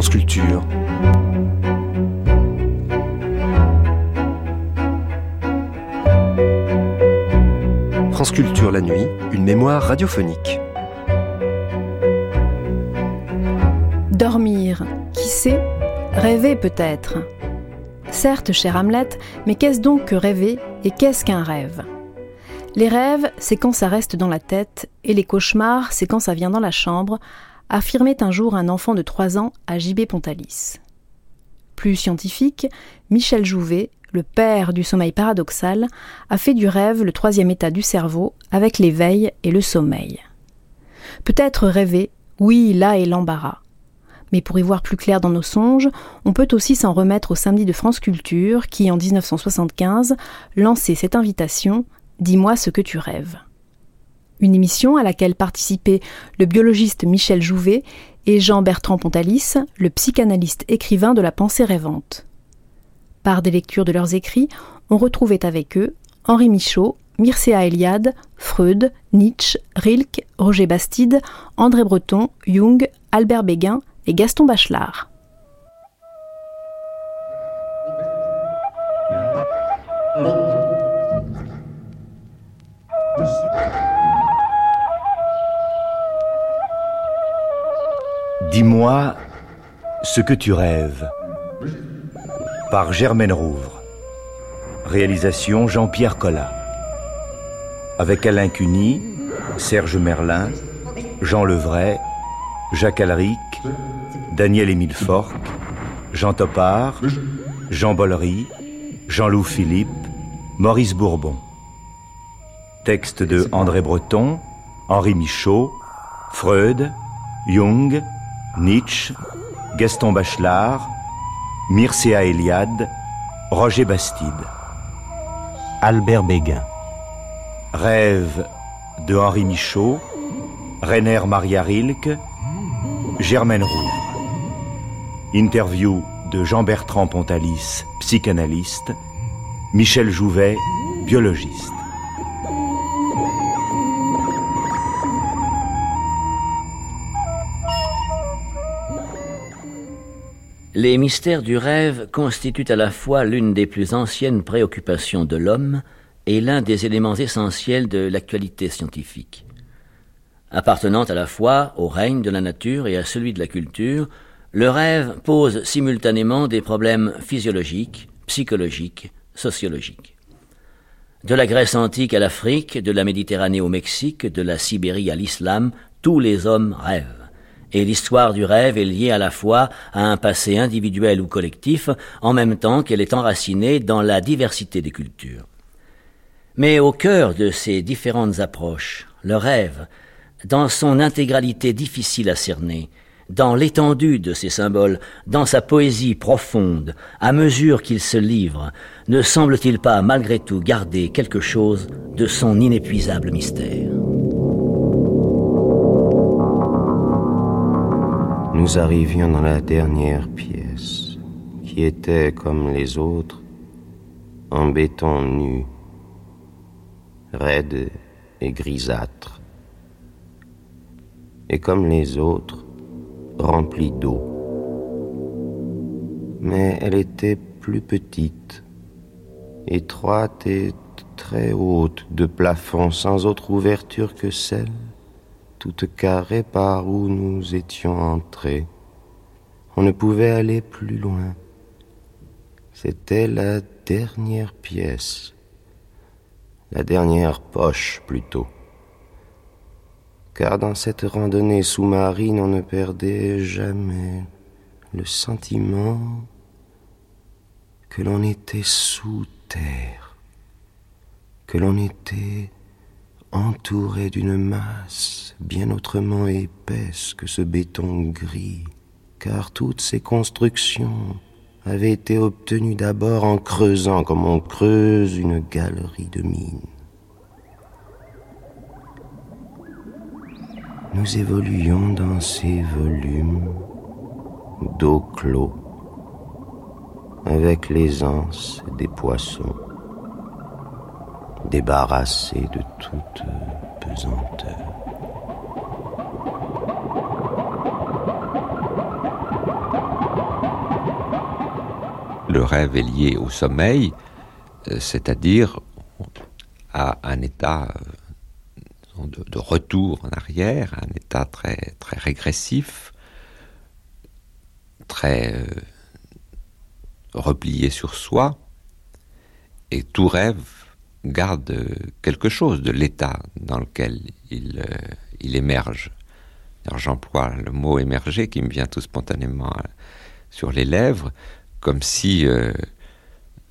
France Culture. La nuit, une mémoire radiophonique. Dormir, qui sait? Rêver peut-être. Certes, cher Hamlet, mais qu'est-ce donc que rêver et qu'est-ce qu'un rêve? Les rêves, c'est quand ça reste dans la tête, et les cauchemars, c'est quand ça vient dans la chambre, affirmait un jour un enfant de 3 ans à JB Pontalis. Plus scientifique, Michel Jouvet, le père du sommeil paradoxal, a fait du rêve le troisième état du cerveau avec l'éveil et le sommeil. Peut-être rêver, oui, là est l'embarras. Mais pour y voir plus clair dans nos songes, on peut aussi s'en remettre au samedi de France Culture qui, en 1975, lançait cette invitation Dis-moi ce que tu rêves. Une émission à laquelle participaient le biologiste Michel Jouvet et Jean-Bertrand Pontalis, le psychanalyste écrivain de la pensée rêvante. Par des lectures de leurs écrits, on retrouvait avec eux Henri Michaud, Mircea Eliade, Freud, Nietzsche, Rilke, Roger Bastide, André Breton, Jung, Albert Béguin et Gaston Bachelard. Dis-moi ce que tu rêves par Germaine Rouvre. Réalisation Jean-Pierre Collat. Avec Alain Cuny, Serge Merlin, Jean Levray, Jacques Alric, Daniel-Émile Forck, Jean Topard, Jean Bollery, Jean-Loup Philippe, Maurice Bourbon. Texte de André Breton, Henri Michaud, Freud, Jung, Nietzsche, Gaston Bachelard, Mircea Eliade, Roger Bastide. Albert Béguin. Rêve de Henri Michaud, Rainer Maria Rilke, Germaine Rouvre. Interview de Jean-Bertrand Pontalis, psychanalyste, Michel Jouvet, biologiste. Les mystères du rêve constituent à la fois l'une des plus anciennes préoccupations de l'homme et l'un des éléments essentiels de l'actualité scientifique. Appartenant à la fois au règne de la nature et à celui de la culture, le rêve pose simultanément des problèmes physiologiques, psychologiques, sociologiques. De la Grèce antique à l'Afrique, de la Méditerranée au Mexique, de la Sibérie à l'islam, tous les hommes rêvent et l'histoire du rêve est liée à la fois à un passé individuel ou collectif, en même temps qu'elle est enracinée dans la diversité des cultures. Mais au cœur de ces différentes approches, le rêve, dans son intégralité difficile à cerner, dans l'étendue de ses symboles, dans sa poésie profonde, à mesure qu'il se livre, ne semble-t-il pas malgré tout garder quelque chose de son inépuisable mystère nous arrivions dans la dernière pièce, qui était comme les autres, en béton nu, raide et grisâtre, et comme les autres, remplie d'eau. Mais elle était plus petite, étroite et très haute de plafond, sans autre ouverture que celle toute carrée par où nous étions entrés. On ne pouvait aller plus loin. C'était la dernière pièce, la dernière poche plutôt. Car dans cette randonnée sous-marine, on ne perdait jamais le sentiment que l'on était sous terre, que l'on était entouré d'une masse bien autrement épaisse que ce béton gris, car toutes ces constructions avaient été obtenues d'abord en creusant comme on creuse une galerie de mines. Nous évoluions dans ces volumes d'eau clos, avec l'aisance des poissons débarrassé de toute pesanteur. le rêve est lié au sommeil, euh, c'est-à-dire à un état euh, de, retour en arrière, un état très, très régressif, très euh, replié sur soi, et tout rêve garde quelque chose de l'état dans lequel il, il émerge. J'emploie le mot émerger qui me vient tout spontanément sur les lèvres, comme si euh,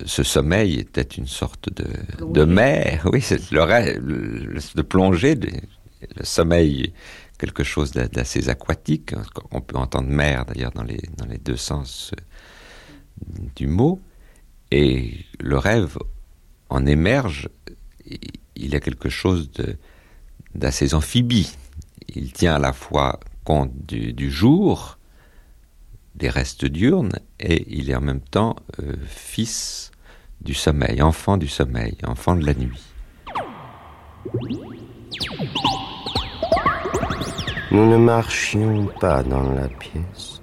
ce sommeil était une sorte de, de mer. Oui, c'est le rêve, de plonger, le sommeil, quelque chose d'assez aquatique. On peut entendre mer d'ailleurs dans les, dans les deux sens euh, du mot. Et le rêve en émerge, il y a quelque chose d'assez amphibie. Il tient à la fois compte du, jour, des restes diurnes et il est en même temps euh, fils du sommeil, enfant du sommeil, enfant de la nuit. Nous ne marchions pas dans la pièce,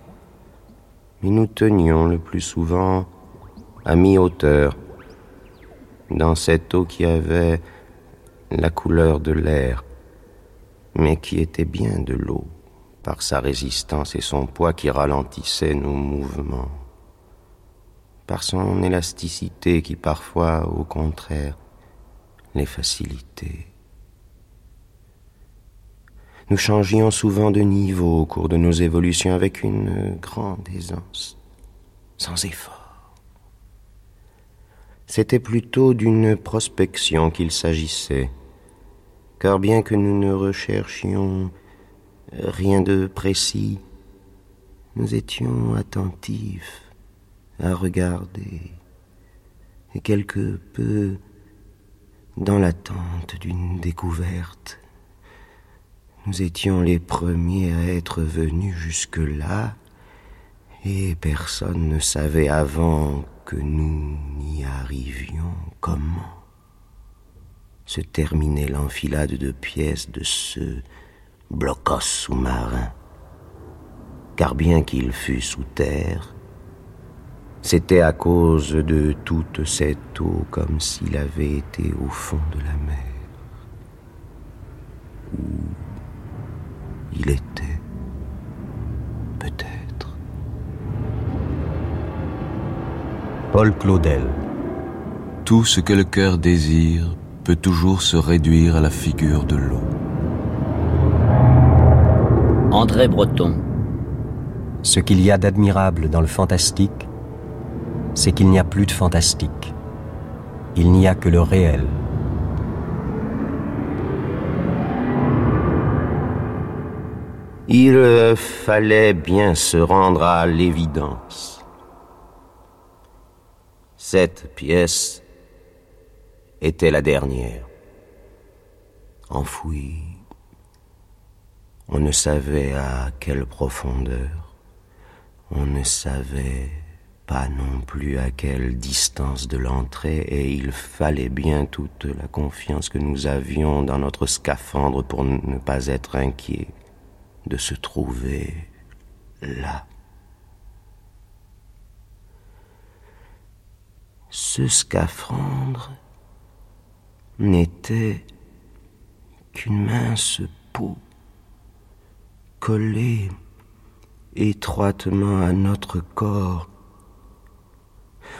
mais nous tenions le plus souvent à mi-hauteur, dans cette eau qui avait la couleur de l'air, mais qui était bien de l'eau par sa résistance et son poids qui ralentissait nos mouvements, par son élasticité qui parfois, au contraire, les facilitait. Nous changions souvent de niveau au cours de nos évolutions avec une grande aisance, sans effort. C'était plutôt d'une prospection qu'il s'agissait, car bien que nous ne recherchions rien de précis. Nous étions attentifs à regarder et quelque peu dans l'attente d'une découverte. Nous étions les premiers à être venus jusque-là et personne ne savait avant que nous n'y arrivions comment se terminait l'enfilade de pièces de ce blocos sous-marin. Car bien qu'il fût sous terre, c'était à cause de toute cette eau comme s'il avait été au fond de la mer. Où il était, peut-être. Paul Claudel. Tout ce que le cœur désire peut toujours se réduire à la figure de l'eau. André Breton. Ce qu'il y a d'admirable dans le fantastique, c'est qu'il n'y a plus de fantastique. Il n'y a que le réel. Il fallait bien se rendre à l'évidence. Cette pièce était la dernière, enfouie on ne savait à quelle profondeur, on ne savait pas non plus à quelle distance de l'entrée, et il fallait bien toute la confiance que nous avions dans notre scaphandre pour ne pas être inquiets de se trouver là. Ce scaphandre n'était qu'une mince peau collé étroitement à notre corps.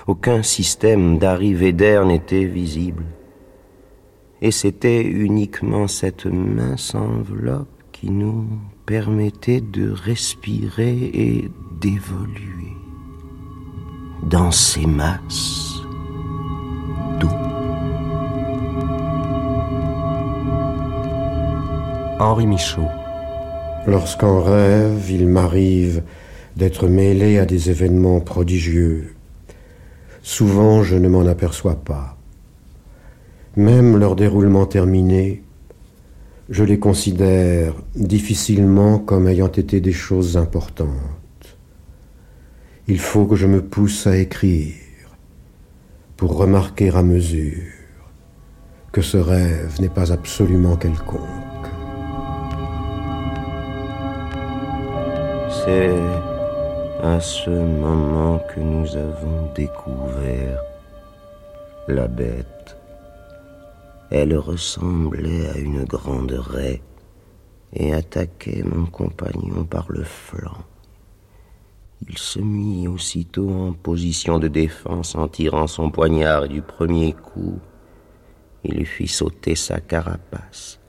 Aucun système d'arrivée d'air n'était visible. Et c'était uniquement cette mince enveloppe qui nous permettait de respirer et d'évoluer dans ces masses Henri Michaud Lorsqu'en rêve, il m'arrive d'être mêlé à des événements prodigieux. Souvent, je ne m'en aperçois pas. Même leur déroulement terminé, je les considère difficilement comme ayant été des choses importantes. Il faut que je me pousse à écrire pour remarquer à mesure que ce rêve n'est pas absolument quelconque. C'est à ce moment que nous avons découvert la bête. Elle ressemblait à une grande raie et attaquait mon compagnon par le flanc. Il se mit aussitôt en position de défense en tirant son poignard du premier coup. Il lui fit sauter sa carapace.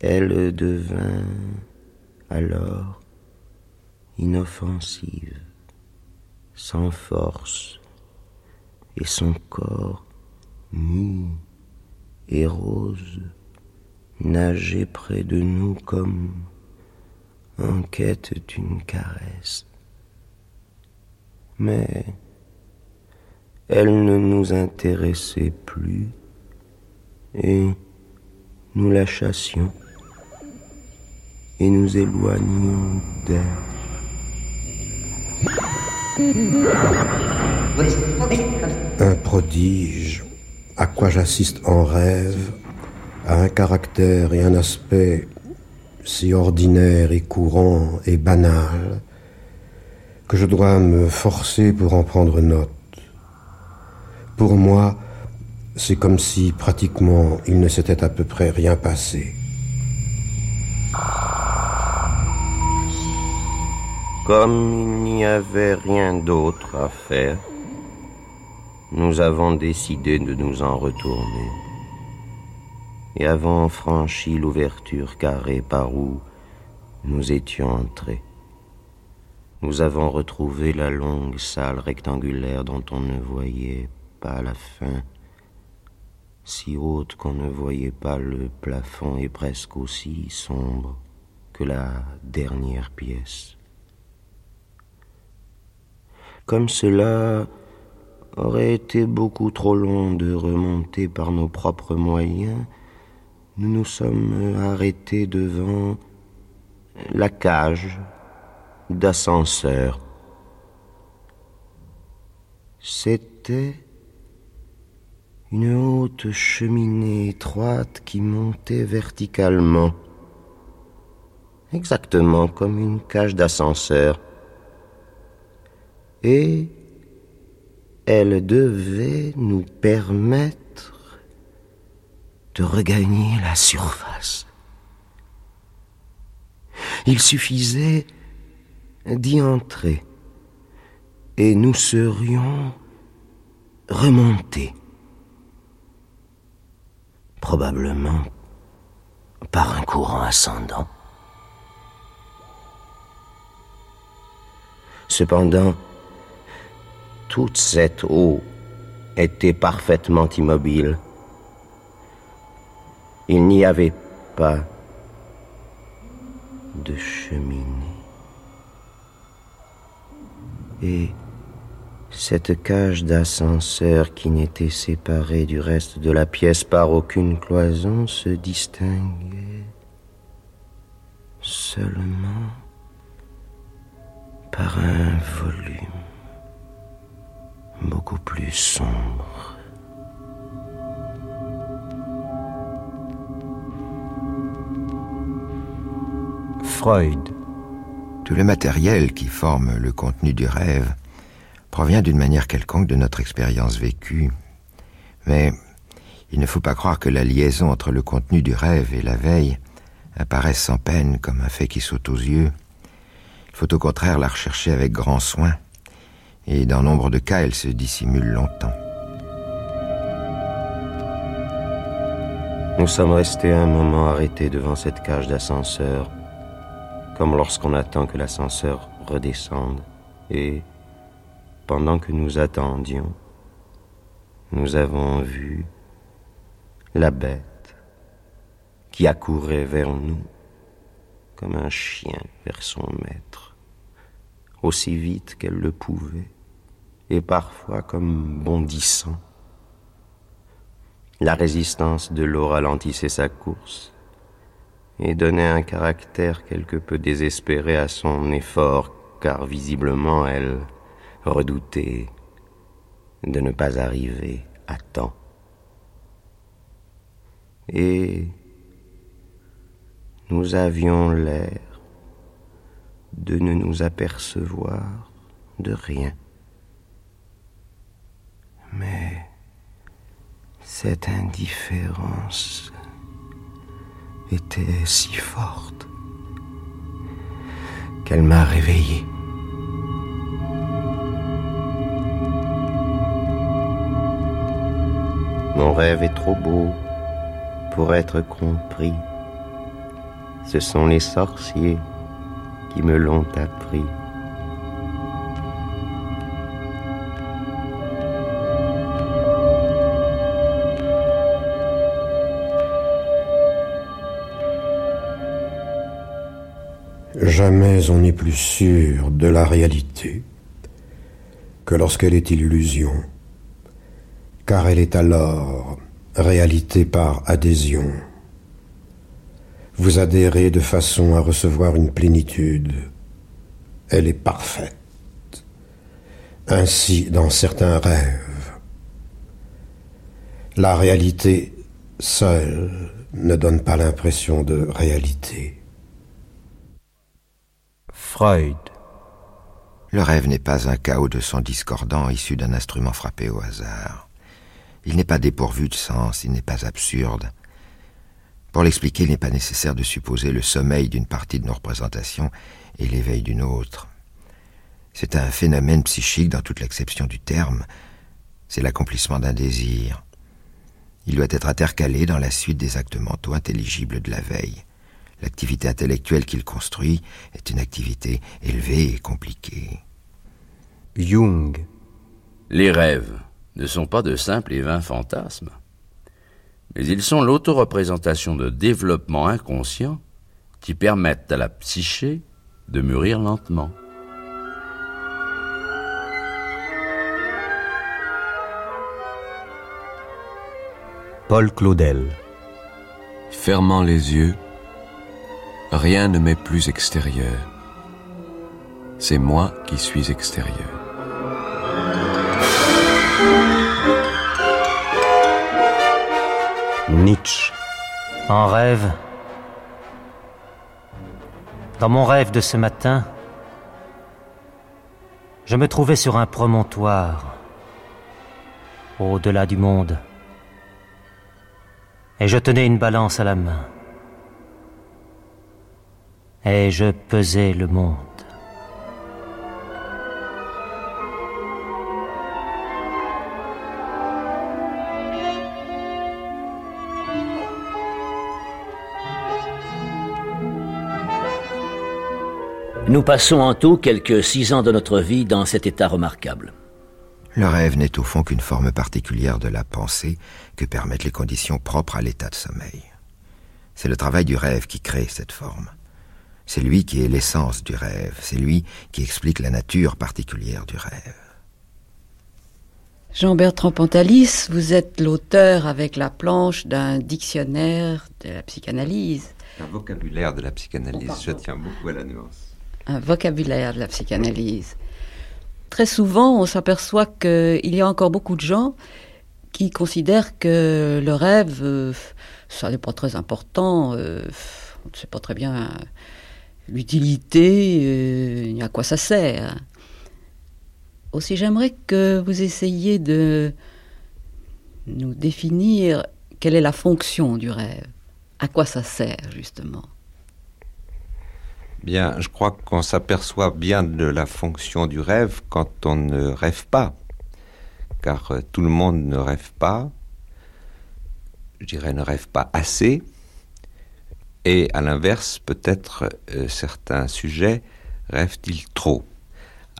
Elle devint alors inoffensive, sans force, et son corps nu et rose nageait près de nous comme en quête d'une caresse. Mais elle ne nous intéressait plus et nous la chassions et nous éloignions d'elle. Un prodige à quoi j'assiste en rêve, a un caractère et un aspect si ordinaire et courant et banal que je dois me forcer pour en prendre note. Pour moi, c'est comme si pratiquement il ne s'était à peu près rien passé. Comme il n'y avait rien d'autre à faire, nous avons décidé de nous en retourner et avons franchi l'ouverture carrée par où nous étions entrés. Nous avons retrouvé la longue salle rectangulaire dont on ne voyait pas la fin, si haute qu'on ne voyait pas le plafond et presque aussi sombre que la dernière pièce. Comme cela aurait été beaucoup trop long de remonter par nos propres moyens, nous nous sommes arrêtés devant la cage d'ascenseur. C'était une haute cheminée étroite qui montait verticalement, exactement comme une cage d'ascenseur et elle devait nous permettre de regagner la surface. Il suffisait d'y entrer et nous serions remontés, probablement par un courant ascendant. Cependant, toute cette eau était parfaitement immobile. Il n'y avait pas de cheminée. Et cette cage d'ascenseur qui n'était séparée du reste de la pièce par aucune cloison se distinguait seulement par un volume beaucoup plus sombre. Freud. Tout le matériel qui forme le contenu du rêve provient d'une manière quelconque de notre expérience vécue. Mais il ne faut pas croire que la liaison entre le contenu du rêve et la veille apparaisse sans peine comme un fait qui saute aux yeux. Il faut au contraire la rechercher avec grand soin et dans nombre de cas, elle se dissimule longtemps. Nous sommes restés un moment arrêtés devant cette cage d'ascenseur, comme lorsqu'on attend que l'ascenseur redescende, et, pendant que nous attendions, nous avons vu la bête qui accourait vers nous comme un chien vers son maître, aussi vite qu'elle le pouvait et parfois comme bondissant. La résistance de l'eau ralentissait sa course et donnait un caractère quelque peu désespéré à son effort, car visiblement elle redoutait de ne pas arriver à temps. Et nous avions l'air de ne nous apercevoir de rien. Mais cette indifférence était si forte qu'elle m'a réveillé. Mon rêve est trop beau pour être compris. Ce sont les sorciers qui me l'ont appris. Jamais on n'est plus sûr de la réalité que lorsqu'elle est illusion, car elle est alors réalité par adhésion. Vous adhérez de façon à recevoir une plénitude. Elle est parfaite. Ainsi dans certains rêves. La réalité seule ne donne pas l'impression de réalité. Freud. Le rêve n'est pas un chaos de sons discordants issu d'un instrument frappé au hasard. Il n'est pas dépourvu de sens, il n'est pas absurde. Pour l'expliquer, il n'est pas nécessaire de supposer le sommeil d'une partie de nos représentations et l'éveil d'une autre. C'est un phénomène psychique dans toute l'acception du terme. C'est l'accomplissement d'un désir. Il doit être intercalé dans la suite des actes mentaux intelligibles de la veille. L'activité intellectuelle qu'il construit est une activité élevée et compliquée. Jung. Les rêves ne sont pas de simples et vains fantasmes, mais ils sont l'autoreprésentation de développements inconscients qui permettent à la psyché de mûrir lentement. Paul Claudel. Fermant les yeux, Rien ne m'est plus extérieur. C'est moi qui suis extérieur. Nietzsche. En rêve. Dans mon rêve de ce matin, je me trouvais sur un promontoire, au-delà du monde, et je tenais une balance à la main et je pesais le monde. Nous passons en tout quelques six ans de notre vie dans cet état remarquable. Le rêve n'est au fond qu'une forme particulière de la pensée que permettent les conditions propres à l'état de sommeil. C'est le travail du rêve qui crée cette forme. C'est lui qui est l'essence du rêve, c'est lui qui explique la nature particulière du rêve. Jean-Bertrand Pantalis, vous êtes l'auteur avec la planche d'un dictionnaire de la psychanalyse. Un vocabulaire de la psychanalyse, je tiens beaucoup à la nuance. Un vocabulaire de la psychanalyse. Très souvent, on s'aperçoit qu'il y a encore beaucoup de gens qui considèrent que le rêve, euh, ça n'est pas très important, euh, on ne sait pas très bien l'utilité, euh, à quoi ça sert? Aussi, j'aimerais que vous essayiez de nous définir quelle est la fonction du rêve, à quoi ça sert justement? Bien, je crois qu'on s'aperçoit bien de la fonction du rêve quand on ne rêve pas, car euh, tout le monde ne rêve pas, je dirais ne rêve pas assez, et à l'inverse, peut-être euh, certains sujets rêvent-ils trop?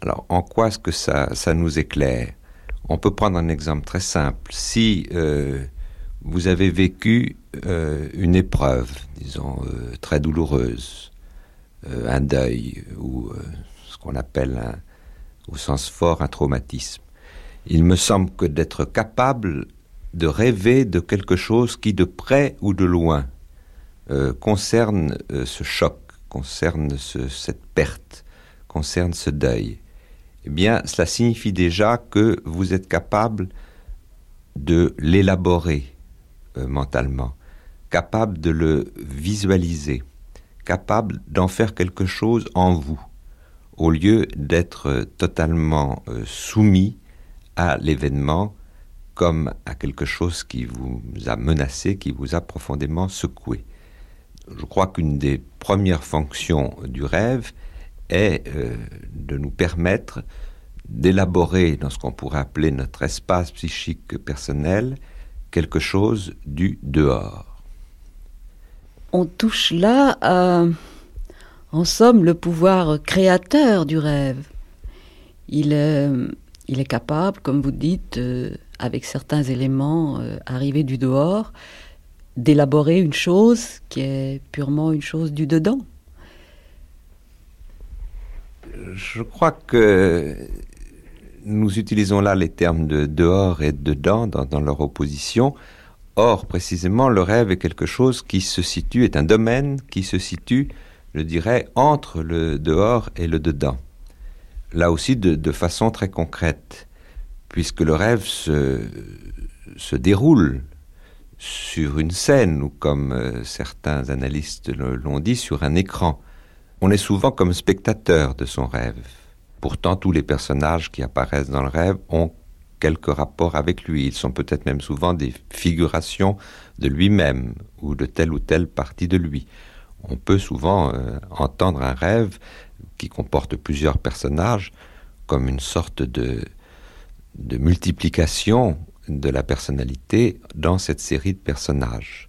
Alors, en quoi est-ce que ça, nous éclaire? On peut prendre un exemple très simple. Si euh, vous avez vécu euh, une épreuve, disons, très douloureuse, un deuil, ou ce qu'on appelle, au sens fort, un traumatisme, il me semble que d'être capable de rêver de quelque chose qui, de près ou de loin, concerne euh, ce choc, concerne cette perte, concerne ce deuil, eh bien, cela signifie déjà que vous êtes capable de l'élaborer euh, mentalement, capable de le visualiser, capable d'en faire quelque chose en vous. au lieu d'être totalement euh, soumis à l'événement comme à quelque chose qui vous a menacé, qui vous a profondément secoué. Je crois qu'une des premières fonctions du rêve est euh, de nous permettre d'élaborer dans ce qu'on pourrait appeler notre espace psychique personnel quelque chose du dehors. On touche là à, en somme, le pouvoir créateur du rêve. Il est, il est capable, comme vous dites, euh, avec certains éléments euh, arrivés du dehors, d'élaborer une chose qui est purement une chose du dedans. Je crois que nous utilisons là les termes de dehors et dedans dans, leur opposition. Or, précisément, le rêve est quelque chose qui se situe, est un domaine qui se situe, je dirais, entre le dehors et le dedans. Là aussi, de, de façon très concrète, puisque le rêve se, se déroule sur une scène, ou comme euh, certains analystes l'ont dit, sur un écran. On est souvent comme spectateur de son rêve. Pourtant, tous les personnages qui apparaissent dans le rêve ont quelque rapport avec lui. Ils sont peut-être même souvent des figurations de lui-même ou de telle ou telle partie de lui. On peut souvent euh, entendre un rêve qui comporte plusieurs personnages comme une sorte de, de multiplication de la personnalité dans cette série de personnages.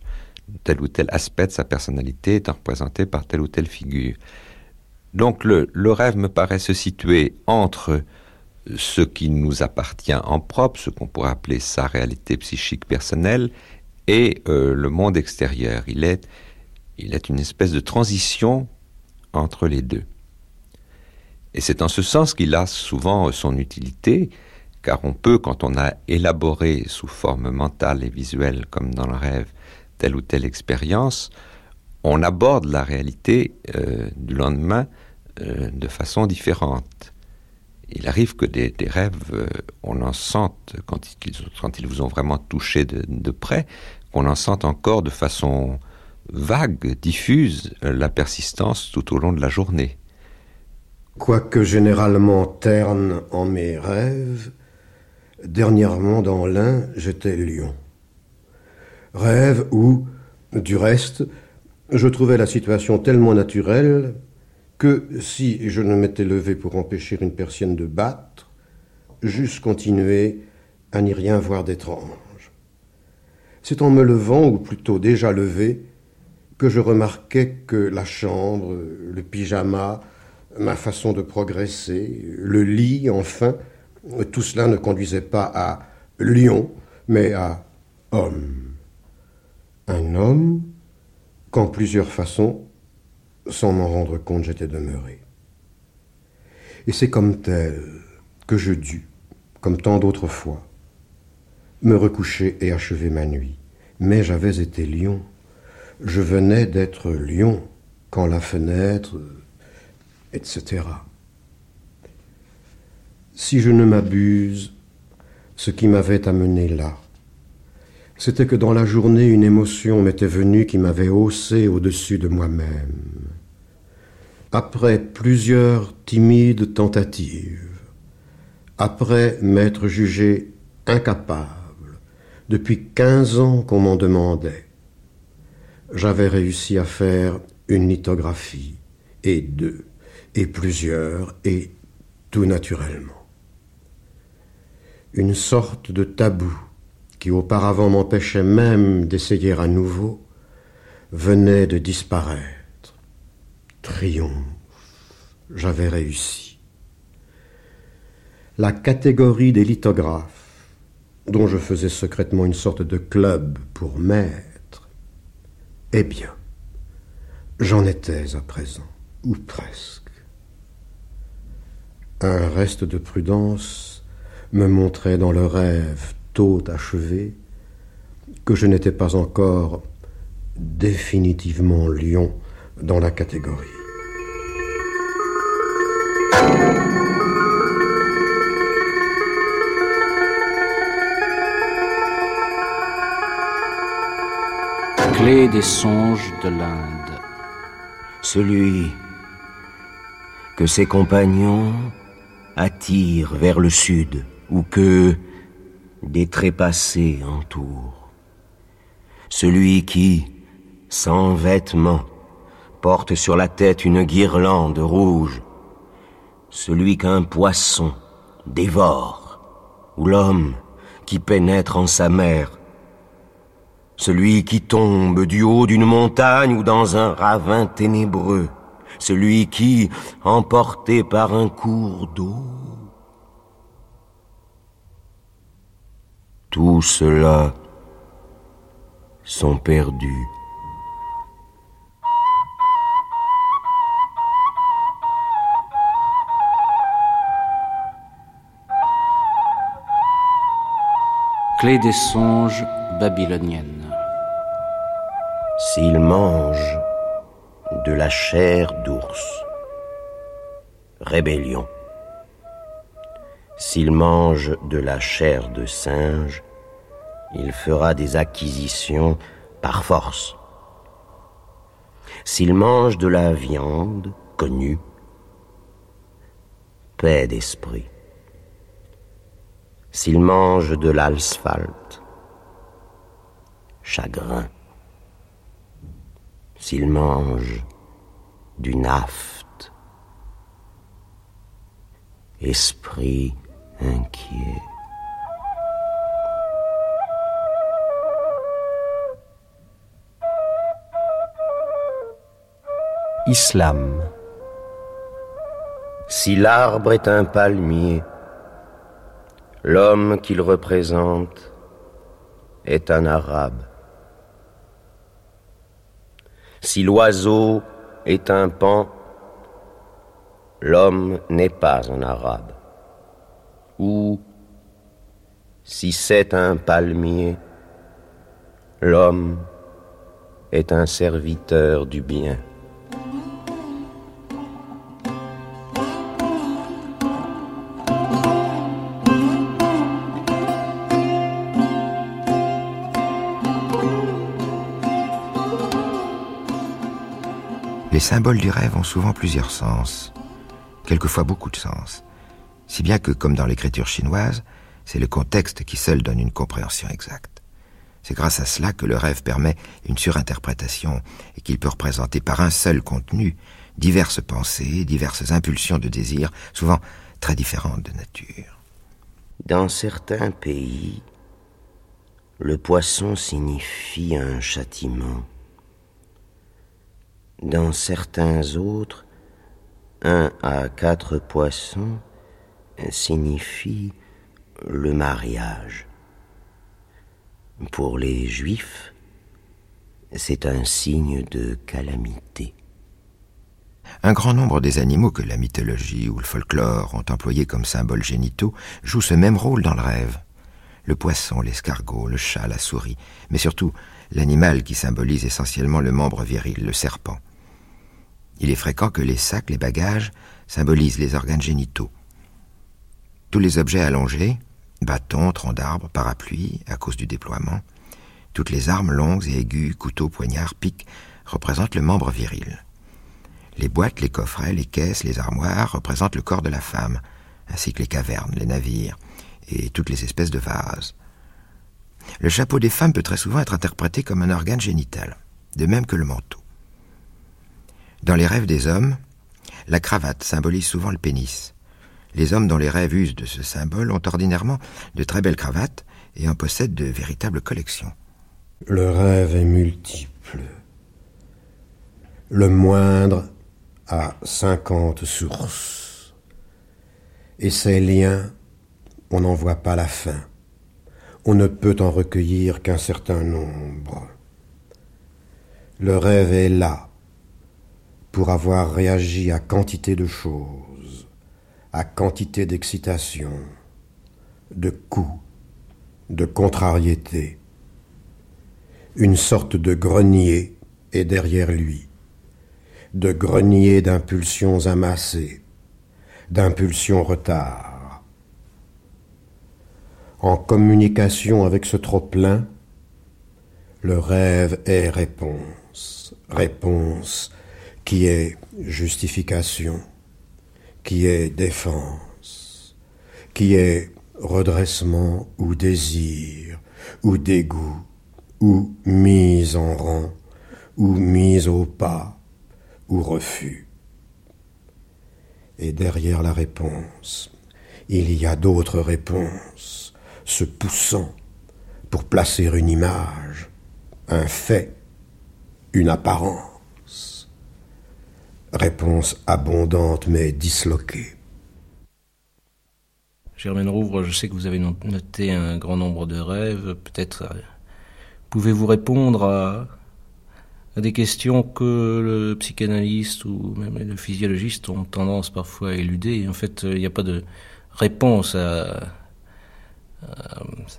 Tel ou tel aspect de sa personnalité est représenté par telle ou telle figure. Donc le, le, rêve me paraît se situer entre ce qui nous appartient en propre, ce qu'on pourrait appeler sa réalité psychique personnelle, et euh, le monde extérieur. Il est, il est une espèce de transition entre les deux. Et c'est en ce sens qu'il a souvent son utilité, car on peut, quand on a élaboré sous forme mentale et visuelle, comme dans le rêve, telle ou telle expérience, on aborde la réalité euh, du lendemain euh, de façon différente. Il arrive que des, rêves, euh, on en sente, quand ils, vous ont vraiment touché de, de près, qu'on en sente encore de façon vague, diffuse, la persistance tout au long de la journée. Quoique généralement terne en mes rêves, dernièrement dans l'un, j'étais lion. Rêve où, du reste, je trouvais la situation tellement naturelle que si je ne m'étais levé pour empêcher une persienne de battre, j'eusse continué à n'y rien voir d'étrange. C'est en me levant, ou plutôt déjà levé, que je remarquais que la chambre, le pyjama, ma façon de progresser, le lit, enfin, tout cela ne conduisait pas à lion, mais à homme. Un homme qu'en plusieurs façons sans m'en rendre compte, j'étais demeuré. Et c'est comme tel que je dus, comme tant d'autres fois, me recoucher et achever ma nuit. Mais j'avais été lion. Je venais d'être lion quand la fenêtre, etc. Si je ne m'abuse, ce qui m'avait amené là, c'était que dans la journée, une émotion m'était venue qui m'avait haussé au-dessus de moi-même. Après plusieurs timides tentatives, après m'être jugé incapable, depuis quinze ans qu'on m'en demandait, j'avais réussi à faire une lithographie, et deux, et plusieurs, et tout naturellement. Une sorte de tabou qui auparavant m'empêchait même d'essayer à nouveau, venait de disparaître. Triomphe, j'avais réussi. La catégorie des lithographes, dont je faisais secrètement une sorte de club pour maître, eh bien, j'en étais à présent, ou presque. Un reste de prudence me montrait dans le rêve tôt achevé, que je n'étais pas encore définitivement lion dans la catégorie. Clé des songes de l'Inde. Celui que ses compagnons attirent vers le sud, ou que des trépassés entourent. Celui qui, sans vêtements, porte sur la tête une guirlande rouge, celui qu'un poisson dévore, ou l'homme qui pénètre en sa mer, celui qui tombe du haut d'une montagne ou dans un ravin ténébreux, celui qui, emporté par un cours d'eau, tout cela sont perdus. Clé des songes babylonienne. S'il mange de la chair d'ours, rébellion. S'il mange de la chair de singe, il fera des acquisitions par force. S'il mange de la viande connue, paix d'esprit. S'il mange de l'asphalte, chagrin. S'il mange du naphte, esprit inquiet. Islam. Si l'arbre est un palmier, l'homme qu'il représente est un arabe. Si l'oiseau est un pan, l'homme n'est pas un arabe. Ou si c'est un palmier, l'homme est un serviteur du bien. Les symboles du rêve ont souvent plusieurs sens, quelquefois beaucoup de sens, si bien que, comme dans l'écriture chinoise, c'est le contexte qui seul donne une compréhension exacte. C'est grâce à cela que le rêve permet une surinterprétation et qu'il peut représenter par un seul contenu diverses pensées, diverses impulsions de désir, souvent très différentes de nature. Dans certains pays, le poisson signifie un châtiment. Dans certains autres, un à quatre poissons signifie le mariage. Pour les juifs, c'est un signe de calamité. Un grand nombre des animaux que la mythologie ou le folklore ont employés comme symboles génitaux jouent ce même rôle dans le rêve. Le poisson, l'escargot, le chat, la souris, mais surtout l'animal qui symbolise essentiellement le membre viril, le serpent. Il est fréquent que les sacs, les bagages, symbolisent les organes génitaux. Tous les objets allongés, bâtons, troncs d'arbres, parapluies, à cause du déploiement, toutes les armes longues et aiguës, couteaux, poignards, pics, représentent le membre viril. Les boîtes, les coffrets, les caisses, les armoires représentent le corps de la femme, ainsi que les cavernes, les navires et toutes les espèces de vases. Le chapeau des femmes peut très souvent être interprété comme un organe génital, de même que le manteau. Dans les rêves des hommes, la cravate symbolise souvent le pénis. Les hommes dont les rêves usent de ce symbole ont ordinairement de très belles cravates et en possèdent de véritables collections. Le rêve est multiple. Le moindre a cinquante sources. Et ces liens, on n'en voit pas la fin. On ne peut en recueillir qu'un certain nombre. Le rêve est là, pour avoir réagi à quantité de choses, à quantité d'excitation, de coups, de contrariétés. Une sorte de grenier est derrière lui, de grenier d'impulsions amassées, d'impulsions retard. En communication avec ce trop-plein, le rêve est réponse, réponse qui est justification, qui est défense, qui est redressement ou désir, ou dégoût, ou mise en rang, ou mise au pas, ou refus. Et derrière la réponse, il y a d'autres réponses, se poussant pour placer une image, un fait, une apparence. Réponse abondante mais disloquée. Germaine Rouvre, je sais que vous avez noté un grand nombre de rêves. Peut-être euh, pouvez-vous répondre à, des questions que le psychanalyste ou même le physiologiste ont tendance parfois à éluder? En fait, il n'y a pas de réponse à,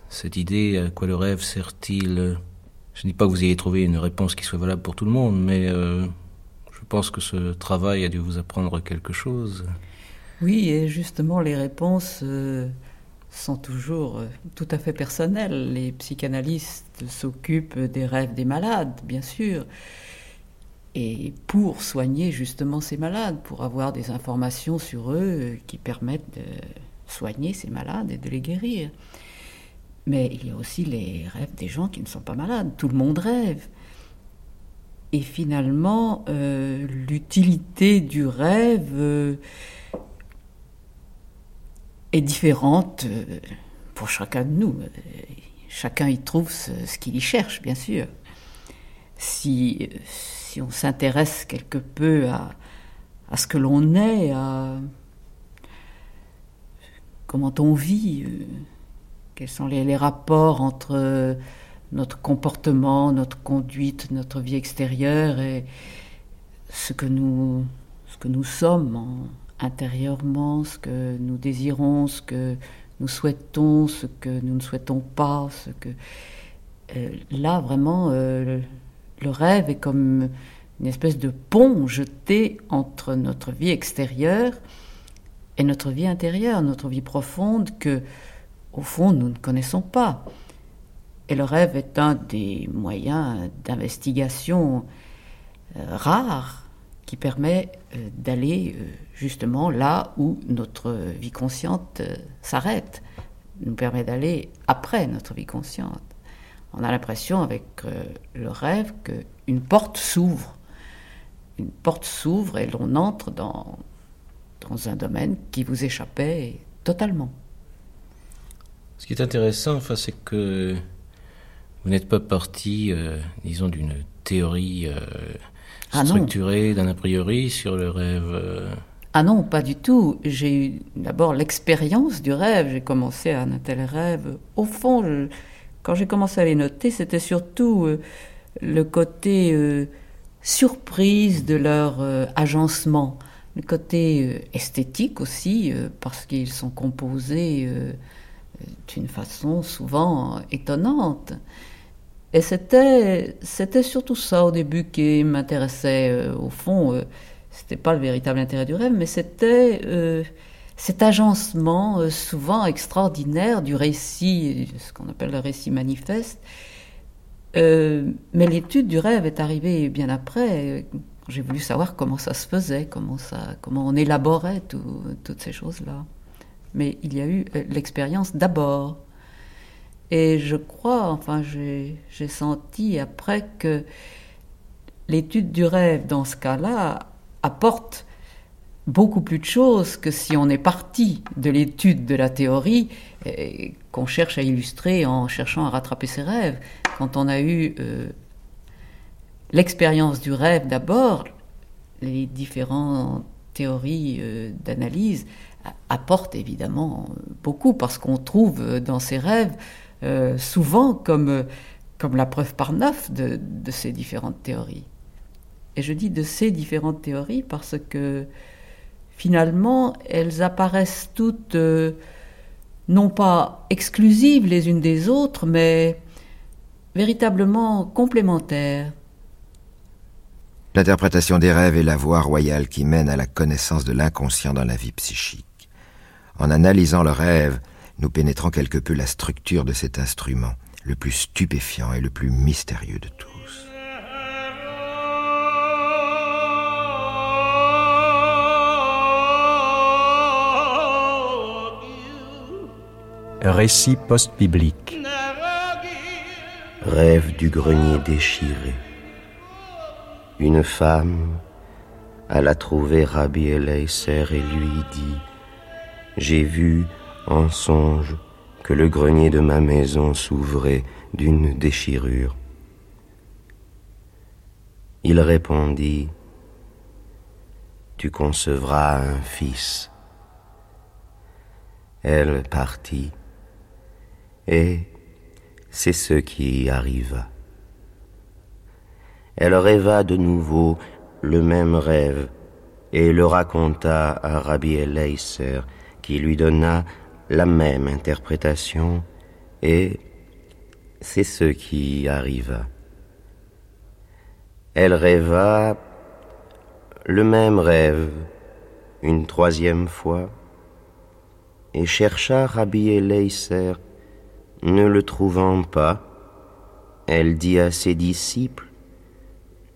cette idée à quoi le rêve sert-il? Je ne dis pas que vous ayez trouvé une réponse qui soit valable pour tout le monde, mais euh, pense que ce travail a dû vous apprendre quelque chose. Oui, et justement, les réponses euh, sont toujours euh, tout à fait personnelles. Les psychanalystes s'occupent des rêves des malades, bien sûr, et pour soigner justement ces malades, pour avoir des informations sur eux euh, qui permettent de soigner ces malades et de les guérir. Mais il y a aussi les rêves des gens qui ne sont pas malades. Tout le monde rêve. Et finalement, l'utilité du rêve est différente euh, pour chacun de nous. Chacun y trouve ce, qu'il y cherche, bien sûr. Si, si on s'intéresse quelque peu à, à ce que l'on est, à comment on vit, euh, quels sont les, les, rapports entre notre comportement, notre conduite, notre vie extérieure et ce que nous, ce que nous sommes en, intérieurement ce que nous désirons, ce que nous souhaitons, ce que nous ne souhaitons pas, euh, là vraiment euh, le rêve est comme une espèce de pont jeté entre notre vie extérieure et notre vie intérieure, notre vie profonde que au fond nous ne connaissons pas. Et le rêve est un des moyens d'investigation euh, rares qui permet euh, d'aller euh, justement là où notre vie consciente euh, s'arrête, nous permet d'aller après notre vie consciente. On a l'impression avec le rêve qu'une porte s'ouvre, une porte s'ouvre et l'on entre dans, dans un domaine qui vous échappait totalement. Ce qui est intéressant, enfin, c'est que vous n'êtes pas parti, disons, d'une théorie ah structuré d'un a priori sur le rêve euh, Ah non, pas du tout. J'ai eu d'abord l'expérience du rêve. J'ai commencé à un tel rêve. Au fond, quand j'ai commencé à les noter, c'était surtout euh, le côté euh, surprise de leur agencement, le côté esthétique aussi, parce qu'ils sont composés d'une façon souvent étonnante. Et c'était, surtout ça au début qui m'intéressait. Euh, au fond, euh, c'était pas le véritable intérêt du rêve, mais c'était euh, cet agencement souvent extraordinaire du récit, ce qu'on appelle le récit manifeste. mais l'étude du rêve est arrivée bien après. J'ai voulu savoir comment ça se faisait, comment, ça, comment on élaborait toutes ces choses-là. Mais il y a eu l'expérience d'abord. Et je crois, enfin j'ai senti après que l'étude du rêve dans ce cas-là apporte beaucoup plus de choses que si on est parti de l'étude de la théorie qu'on cherche à illustrer en cherchant à rattraper ses rêves. Quand on a eu euh, l'expérience du rêve d'abord, les différentes théories euh, d'analyse apportent évidemment beaucoup parce qu'on trouve dans ces rêves euh, souvent comme, comme la preuve par neuf de, de, ces différentes théories. Et je dis de ces différentes théories parce que finalement, elles apparaissent toutes euh, non pas exclusives les unes des autres, mais véritablement complémentaires. L'interprétation des rêves est la voie royale qui mène à la connaissance de l'inconscient dans la vie psychique. En analysant le rêve, nous pénétrant quelque peu la structure de cet instrument, le plus stupéfiant et le plus mystérieux de tous. Récit post-biblique. Rêve du grenier déchiré. Une femme alla trouver Rabbi Eliezer et lui dit J'ai vu en songe que le grenier de ma maison s'ouvrait d'une déchirure. Il répondit Tu concevras un fils. Elle partit, et c'est ce qui arriva. Elle rêva de nouveau le même rêve et le raconta à Rabbi Eliezer, qui lui donna la même interprétation, et c'est ce qui arriva. Elle rêva le même rêve une troisième fois, et chercha Rabbi Eliezer, ne le trouvant pas, elle dit à ses disciples,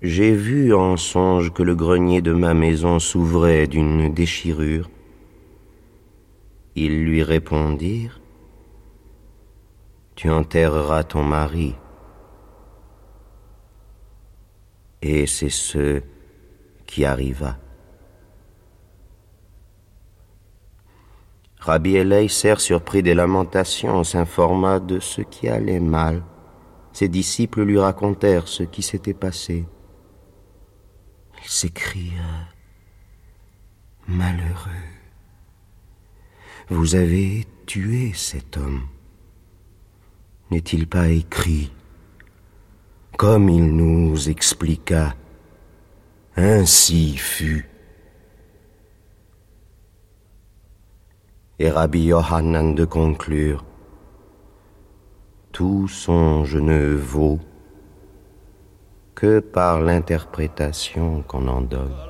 j'ai vu en songe que le grenier de ma maison s'ouvrait d'une déchirure. Ils lui répondirent, Tu enterreras ton mari. Et c'est ce qui arriva. Rabbi Eliezer, surpris des lamentations, s'informa de ce qui allait mal. Ses disciples lui racontèrent ce qui s'était passé. Il s'écria Malheureux, vous avez tué cet homme. N'est-il pas écrit Comme il nous expliqua, ainsi fut. Et Rabbi Yohanan de conclure Tout songe ne vaut que par l'interprétation qu'on en donne.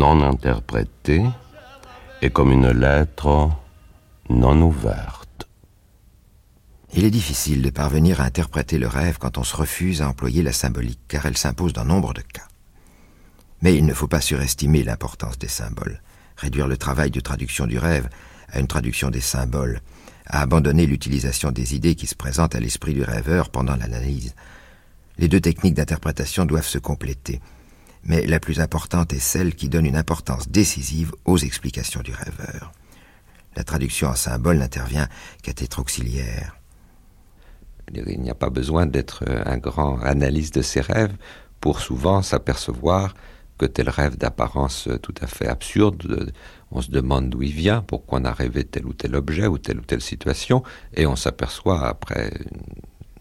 non interprété est comme une lettre non ouverte. Il est difficile de parvenir à interpréter le rêve quand on se refuse à employer la symbolique, car elle s'impose dans nombre de cas. Mais il ne faut pas surestimer l'importance des symboles. Réduire le travail de traduction du rêve à une traduction des symboles, à abandonner l'utilisation des idées qui se présentent à l'esprit du rêveur pendant l'analyse. Les deux techniques d'interprétation doivent se compléter mais la plus importante est celle qui donne une importance décisive aux explications du rêveur. La traduction en symbole n'intervient qu'à titre auxiliaire. Il n'y a pas besoin d'être un grand analyste de ses rêves pour souvent s'apercevoir que tel rêve d'apparence tout à fait absurde, on se demande d'où il vient, pourquoi on a rêvé tel ou tel objet ou telle ou telle situation, et on s'aperçoit après une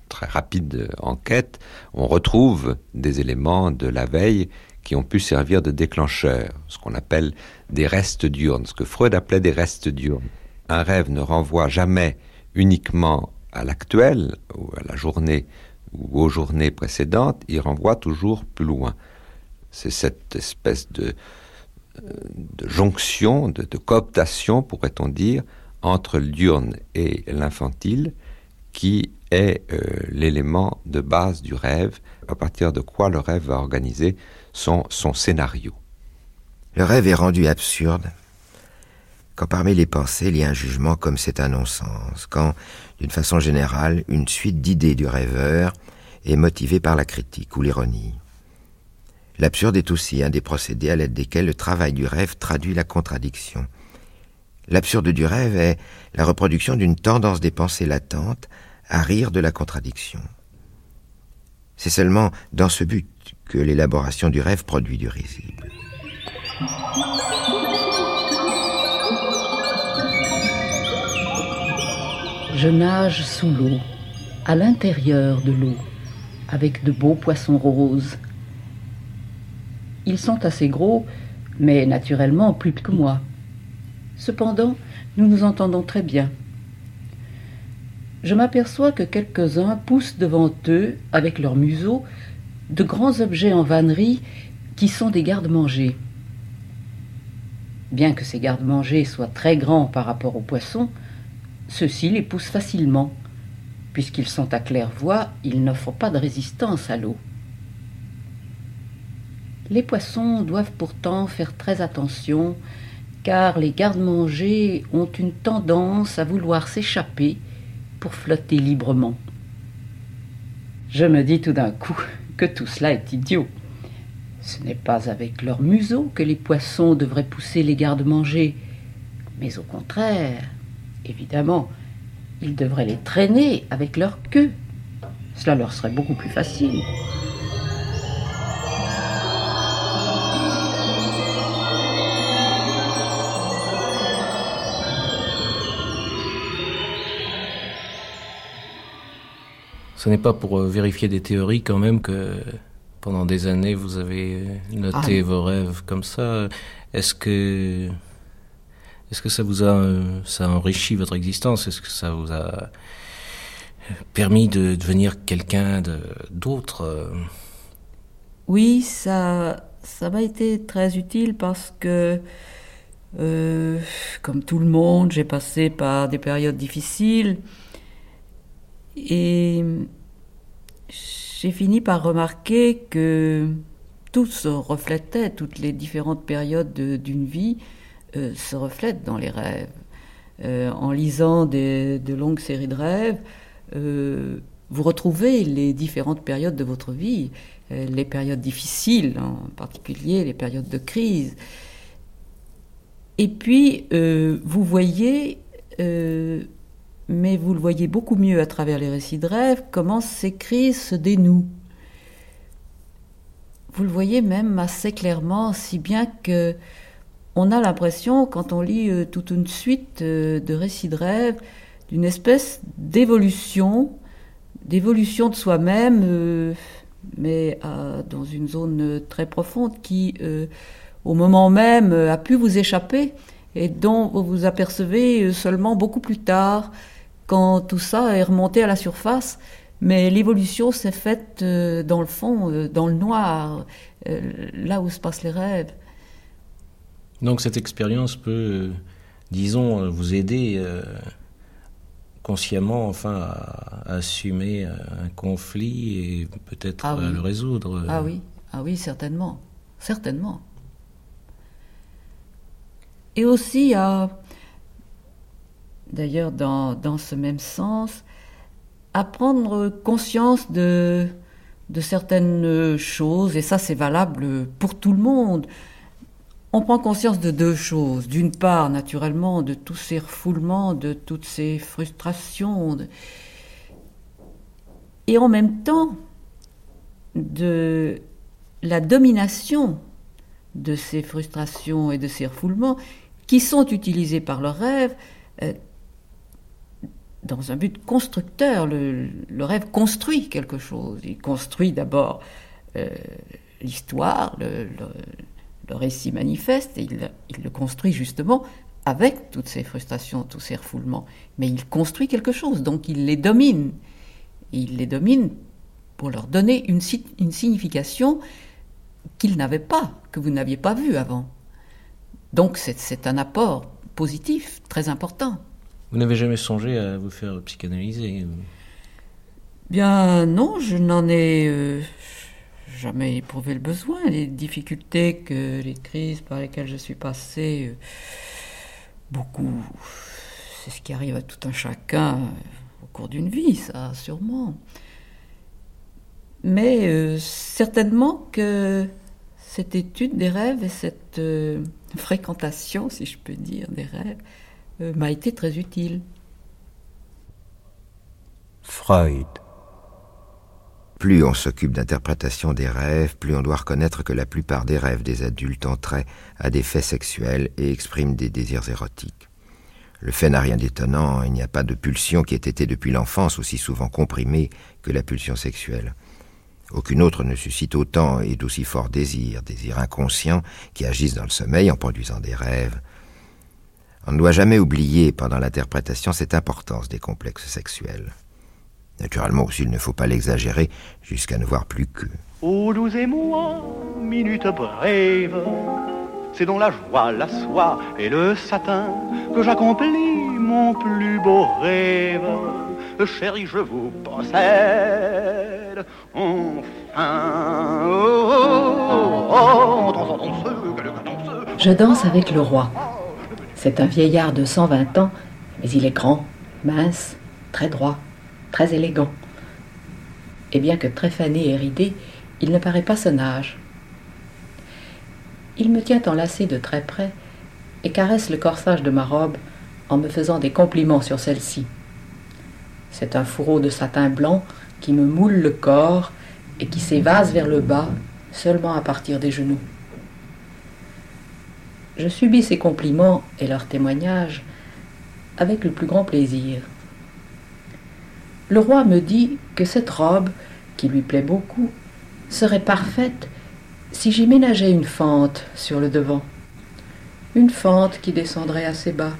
très rapide enquête, on retrouve des éléments de la veille qui ont pu servir de déclencheur, ce qu'on appelle des restes diurnes, ce que Freud appelait des restes diurnes. Un rêve ne renvoie jamais uniquement à l'actuel, ou à la journée, ou aux journées précédentes, il renvoie toujours plus loin. C'est cette espèce de, de jonction, de, cooptation, pourrait-on dire, entre le diurne et l'infantile, qui est euh, l'élément de base du rêve, à partir de quoi le rêve va organiser son, scénario. Le rêve est rendu absurde quand parmi les pensées il y a un jugement comme c'est un non-sens, quand, d'une façon générale, une suite d'idées du rêveur est motivée par la critique ou l'ironie. L'absurde est aussi un des procédés à l'aide desquels le travail du rêve traduit la contradiction. L'absurde du rêve est la reproduction d'une tendance des pensées latentes à rire de la contradiction. C'est seulement dans ce but que l'élaboration du rêve produit du risible. Je nage sous l'eau, à l'intérieur de l'eau, avec de beaux poissons roses. Ils sont assez gros mais naturellement plus que moi. Cependant, nous nous entendons très bien. Je m'aperçois que quelques-uns poussent devant eux, avec leur museau, de grands objets en vannerie qui sont des gardes-manger. Bien que ces gardes-manger soient très grands par rapport aux poissons, ceux-ci les poussent facilement. Puisqu'ils sont à claire-voie, ils n'offrent pas de résistance à l'eau. Les poissons doivent pourtant faire très attention, car les gardes-manger ont une tendance à vouloir s'échapper pour flotter librement. Je me dis tout d'un coup que tout cela est idiot. Ce n'est pas avec leur museau que les poissons devraient pousser les gardes-manger, mais au contraire, évidemment, ils devraient les traîner avec leur queue. Cela leur serait beaucoup plus facile. Ce n'est pas pour euh, vérifier des théories quand même que pendant des années vous avez noté Ah. vos rêves comme ça. Est-ce que est-ce que ça vous a euh, ça a enrichi votre existence? Est-ce que ça vous a permis de devenir quelqu'un d'autre euh? Oui, ça, ça m'a été très utile parce que, euh, comme tout le monde, j'ai passé par des périodes difficiles et j'ai fini par remarquer que tout se reflétait, toutes les différentes périodes de- d'une vie euh, se reflètent dans les rêves. Euh, en lisant des- de longues séries de rêves, euh, vous retrouvez les différentes périodes de votre vie, les périodes difficiles en particulier, les périodes de crise. Et puis, vous voyez, mais vous le voyez beaucoup mieux à travers les récits de rêves, comment ces crises se dénouent. Vous le voyez même assez clairement, si bien que on a l'impression, quand on lit euh, toute une suite euh, de récits de rêves, d'une espèce d'évolution, d'évolution de soi-même, euh, mais dans une zone très profonde qui, au moment même, a pu vous échapper et dont vous vous apercevez seulement beaucoup plus tard, quand tout ça est remonté à la surface. Mais l'évolution s'est faite euh, dans le fond, euh, dans le noir, euh, là où se passent les rêves. Donc cette expérience peut, disons, vous aider consciemment, enfin, à, assumer un conflit et peut-être Ah à oui. le résoudre. Ah oui, ah oui, certainement, certainement. Et aussi, à, d'ailleurs, dans, dans ce même sens, à prendre conscience de, de certaines choses, et ça c'est valable pour tout le monde. On prend conscience de deux choses. D'une part, naturellement, de tous ces refoulements, de toutes ces frustrations, et en même temps, de la domination de ces frustrations et de ces refoulements qui sont utilisés par le rêve euh, dans un but constructeur. Le, rêve construit quelque chose. Il construit d'abord euh, l'histoire, le, récit manifeste, et il, le construit justement avec toutes ces frustrations, tous ces refoulements. Mais il construit quelque chose, donc il les domine. Il les domine pour leur donner une, une signification qu'ils n'avaient pas, que vous n'aviez pas vue avant. Donc c'est un apport positif, très important. Vous n'avez jamais songé à vous faire psychanalyser ou- Bien non, je n'en ai euh, jamais éprouvé le besoin. Les difficultés que les crises par lesquelles je suis passé, euh, beaucoup, c'est ce qui arrive à tout un chacun euh, au cours d'une vie, ça sûrement. Mais euh, certainement que cette étude des rêves et cette euh, fréquentation, si je peux dire, des rêves, euh, m'a été très utile. Freud. Plus on s'occupe d'interprétation des rêves, plus on doit reconnaître que la plupart des rêves des adultes ont trait à des faits sexuels et expriment des désirs érotiques. Le fait n'a rien d'étonnant, il n'y a pas de pulsion qui ait été depuis l'enfance aussi souvent comprimée que la pulsion sexuelle. Aucune autre ne suscite autant et d'aussi forts désirs, désirs inconscients qui agissent dans le sommeil en produisant des rêves. On ne doit jamais oublier pendant l'interprétation cette importance des complexes sexuels. Naturellement aussi, il ne faut pas l'exagérer jusqu'à ne voir plus que. Ô douze et moi, minute brève, c'est dans la joie, la soie et le satin que j'accomplis mon plus beau rêve. Chérie, je vous possède, enfin. Oh, oh, oh, que le danseux. Je danse avec le roi. C'est un vieillard de 120 ans, mais il est grand, mince, très droit, très élégant. Et bien que très fané et ridé, il ne paraît pas son âge. Il me tient enlacé de très près et caresse le corsage de ma robe en me faisant des compliments sur celle-ci. C'est un fourreau de satin blanc qui me moule le corps et qui s'évase vers le bas seulement à partir des genoux. Je subis ces compliments et leurs témoignages avec le plus grand plaisir. Le roi me dit que cette robe, qui lui plaît beaucoup, serait parfaite si j'y ménageais une fente sur le devant, une fente qui descendrait assez bas.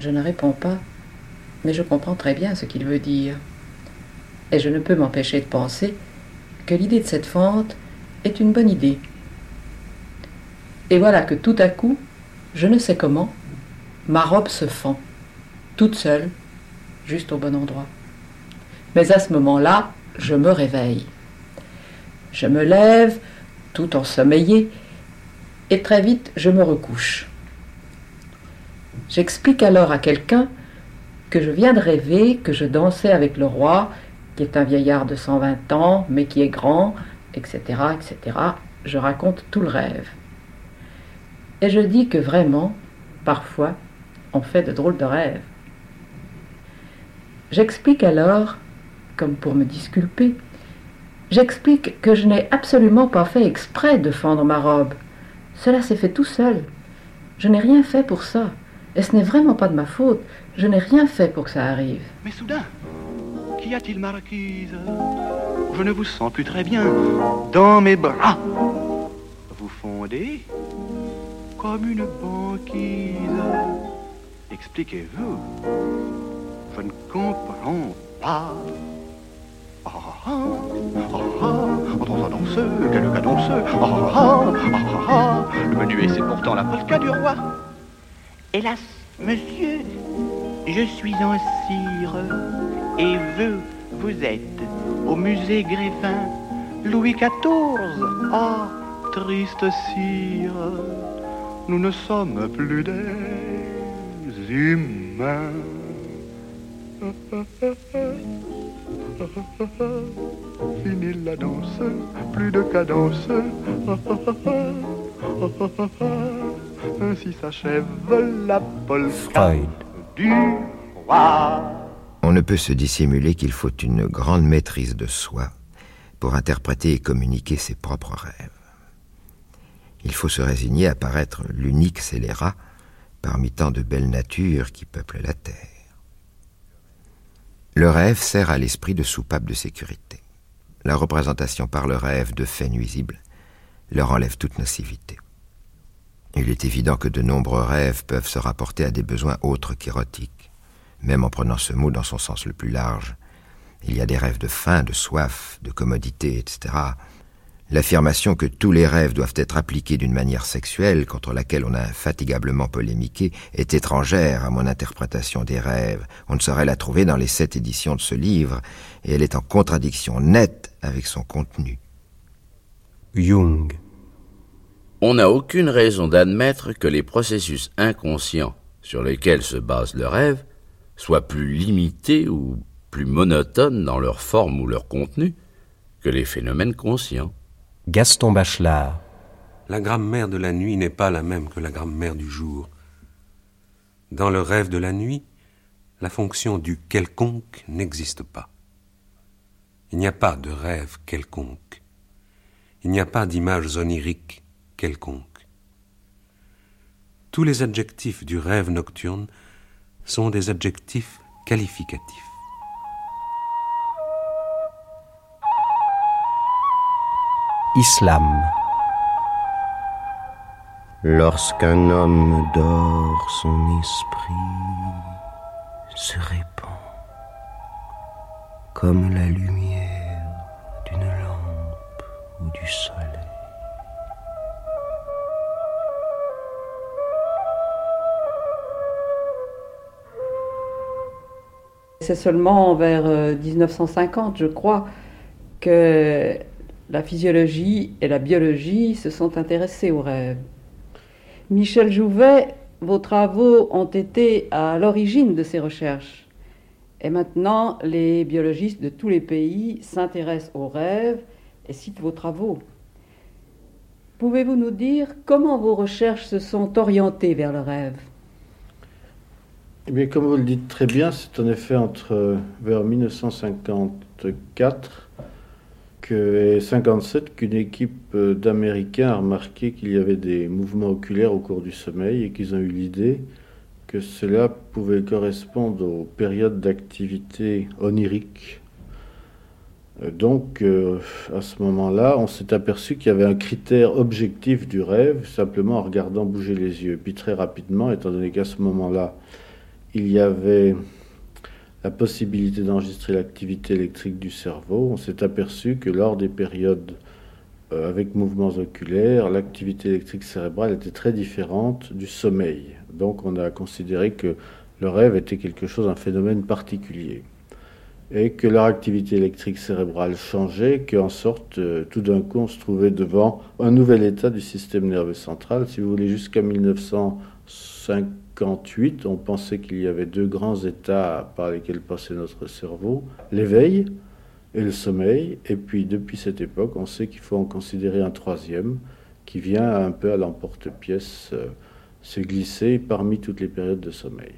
Je ne réponds pas, mais je comprends très bien ce qu'il veut dire. Et je ne peux m'empêcher de penser que l'idée de cette fente est une bonne idée. Et voilà que tout à coup, je ne sais comment, ma robe se fend, toute seule, juste au bon endroit. Mais à ce moment-là, je me réveille. Je me lève, tout ensommeillé, et très vite je me recouche. J'explique alors à quelqu'un que je viens de rêver que je dansais avec le roi, qui est un vieillard de 120 ans, mais qui est grand, etc., etc. Je raconte tout le rêve. Et je dis que vraiment, parfois, on fait de drôles de rêves. J'explique alors, comme pour me disculper, j'explique que je n'ai absolument pas fait exprès de fendre ma robe. Cela s'est fait tout seul. Je n'ai rien fait pour ça. Et ce n'est vraiment pas de ma faute. Je n'ai rien fait pour que ça arrive. Mais soudain, qu'y a-t-il, marquise? Je ne vous sens plus très bien dans mes bras. Vous fondez comme une banquise. Expliquez-vous. Je ne comprends pas. Ah ah ah ah ah danseux, quel cadenceux. Ah ah ah ah ah Le menuet, c'est pourtant la polka du roi. Hélas, monsieur, je suis en cire et vous, vous êtes au musée Grévin, Louis XIV. Ah, triste cire, nous ne sommes plus des humains. Fini la danse, plus de cadence. Ainsi s'achève la polka du roi. On ne peut se dissimuler qu'il faut une grande maîtrise de soi pour interpréter et communiquer ses propres rêves. Il faut se résigner à paraître l'unique scélérat parmi tant de belles natures qui peuplent la terre. Le rêve sert à l'esprit de soupape de sécurité. La représentation par le rêve de faits nuisibles leur enlève toute nocivité. Il est évident que de nombreux rêves peuvent se rapporter à des besoins autres qu'érotiques, même en prenant ce mot dans son sens le plus large. Il y a des rêves de faim, de soif, de commodité, etc. L'affirmation que tous les rêves doivent être appliqués d'une manière sexuelle, contre laquelle on a infatigablement polémiqué, est étrangère à mon interprétation des rêves. On ne saurait la trouver dans les sept éditions de ce livre, et elle est en contradiction nette avec son contenu. Jung. On n'a aucune raison d'admettre que les processus inconscients sur lesquels se base le rêve soient plus limités ou plus monotones dans leur forme ou leur contenu que les phénomènes conscients. Gaston Bachelard. La grammaire de la nuit n'est pas la même que la grammaire du jour. Dans le rêve de la nuit, la fonction du quelconque n'existe pas. Il n'y a pas de rêve quelconque. Il n'y a pas d'image onirique quelconque. Tous les adjectifs du rêve nocturne sont des adjectifs qualificatifs. Islam. Lorsqu'un homme dort, son esprit se répand comme la lumière d'une lampe ou du soleil. C'est seulement vers 1950, je crois, que la physiologie et la biologie se sont intéressées aux rêves. Michel Jouvet, vos travaux ont été à l'origine de ces recherches. Et maintenant, les biologistes de tous les pays s'intéressent aux rêves et citent vos travaux. Pouvez-vous nous dire comment vos recherches se sont orientées vers le rêve? Eh comme vous le dites très bien, c'est en effet entre vers 1954 et 57 qu'une équipe d'Américains a remarqué qu'il y avait des mouvements oculaires au cours du sommeil et qu'ils ont eu l'idée que cela pouvait correspondre aux périodes d'activité onirique. Donc, euh, à ce moment-là, on s'est aperçu qu'il y avait un critère objectif du rêve, simplement en regardant bouger les yeux. Puis très rapidement, étant donné qu'à ce moment-là, il y avait la possibilité d'enregistrer l'activité électrique du cerveau, on s'est aperçu que lors des périodes euh, avec mouvements oculaires, l'activité électrique cérébrale était très différente du sommeil. Donc on a considéré que le rêve était quelque chose, un phénomène particulier. Et que leur activité électrique cérébrale changeait, qu'en sorte, euh, tout d'un coup, on se trouvait devant un nouvel état du système nerveux central. Si vous voulez, jusqu'à 1905 58, on pensait qu'il y avait deux grands états par lesquels passait notre cerveau, l'éveil et le sommeil. Et puis depuis cette époque, on sait qu'il faut en considérer un troisième qui vient un peu à l'emporte-pièce euh, se glisser parmi toutes les périodes de sommeil.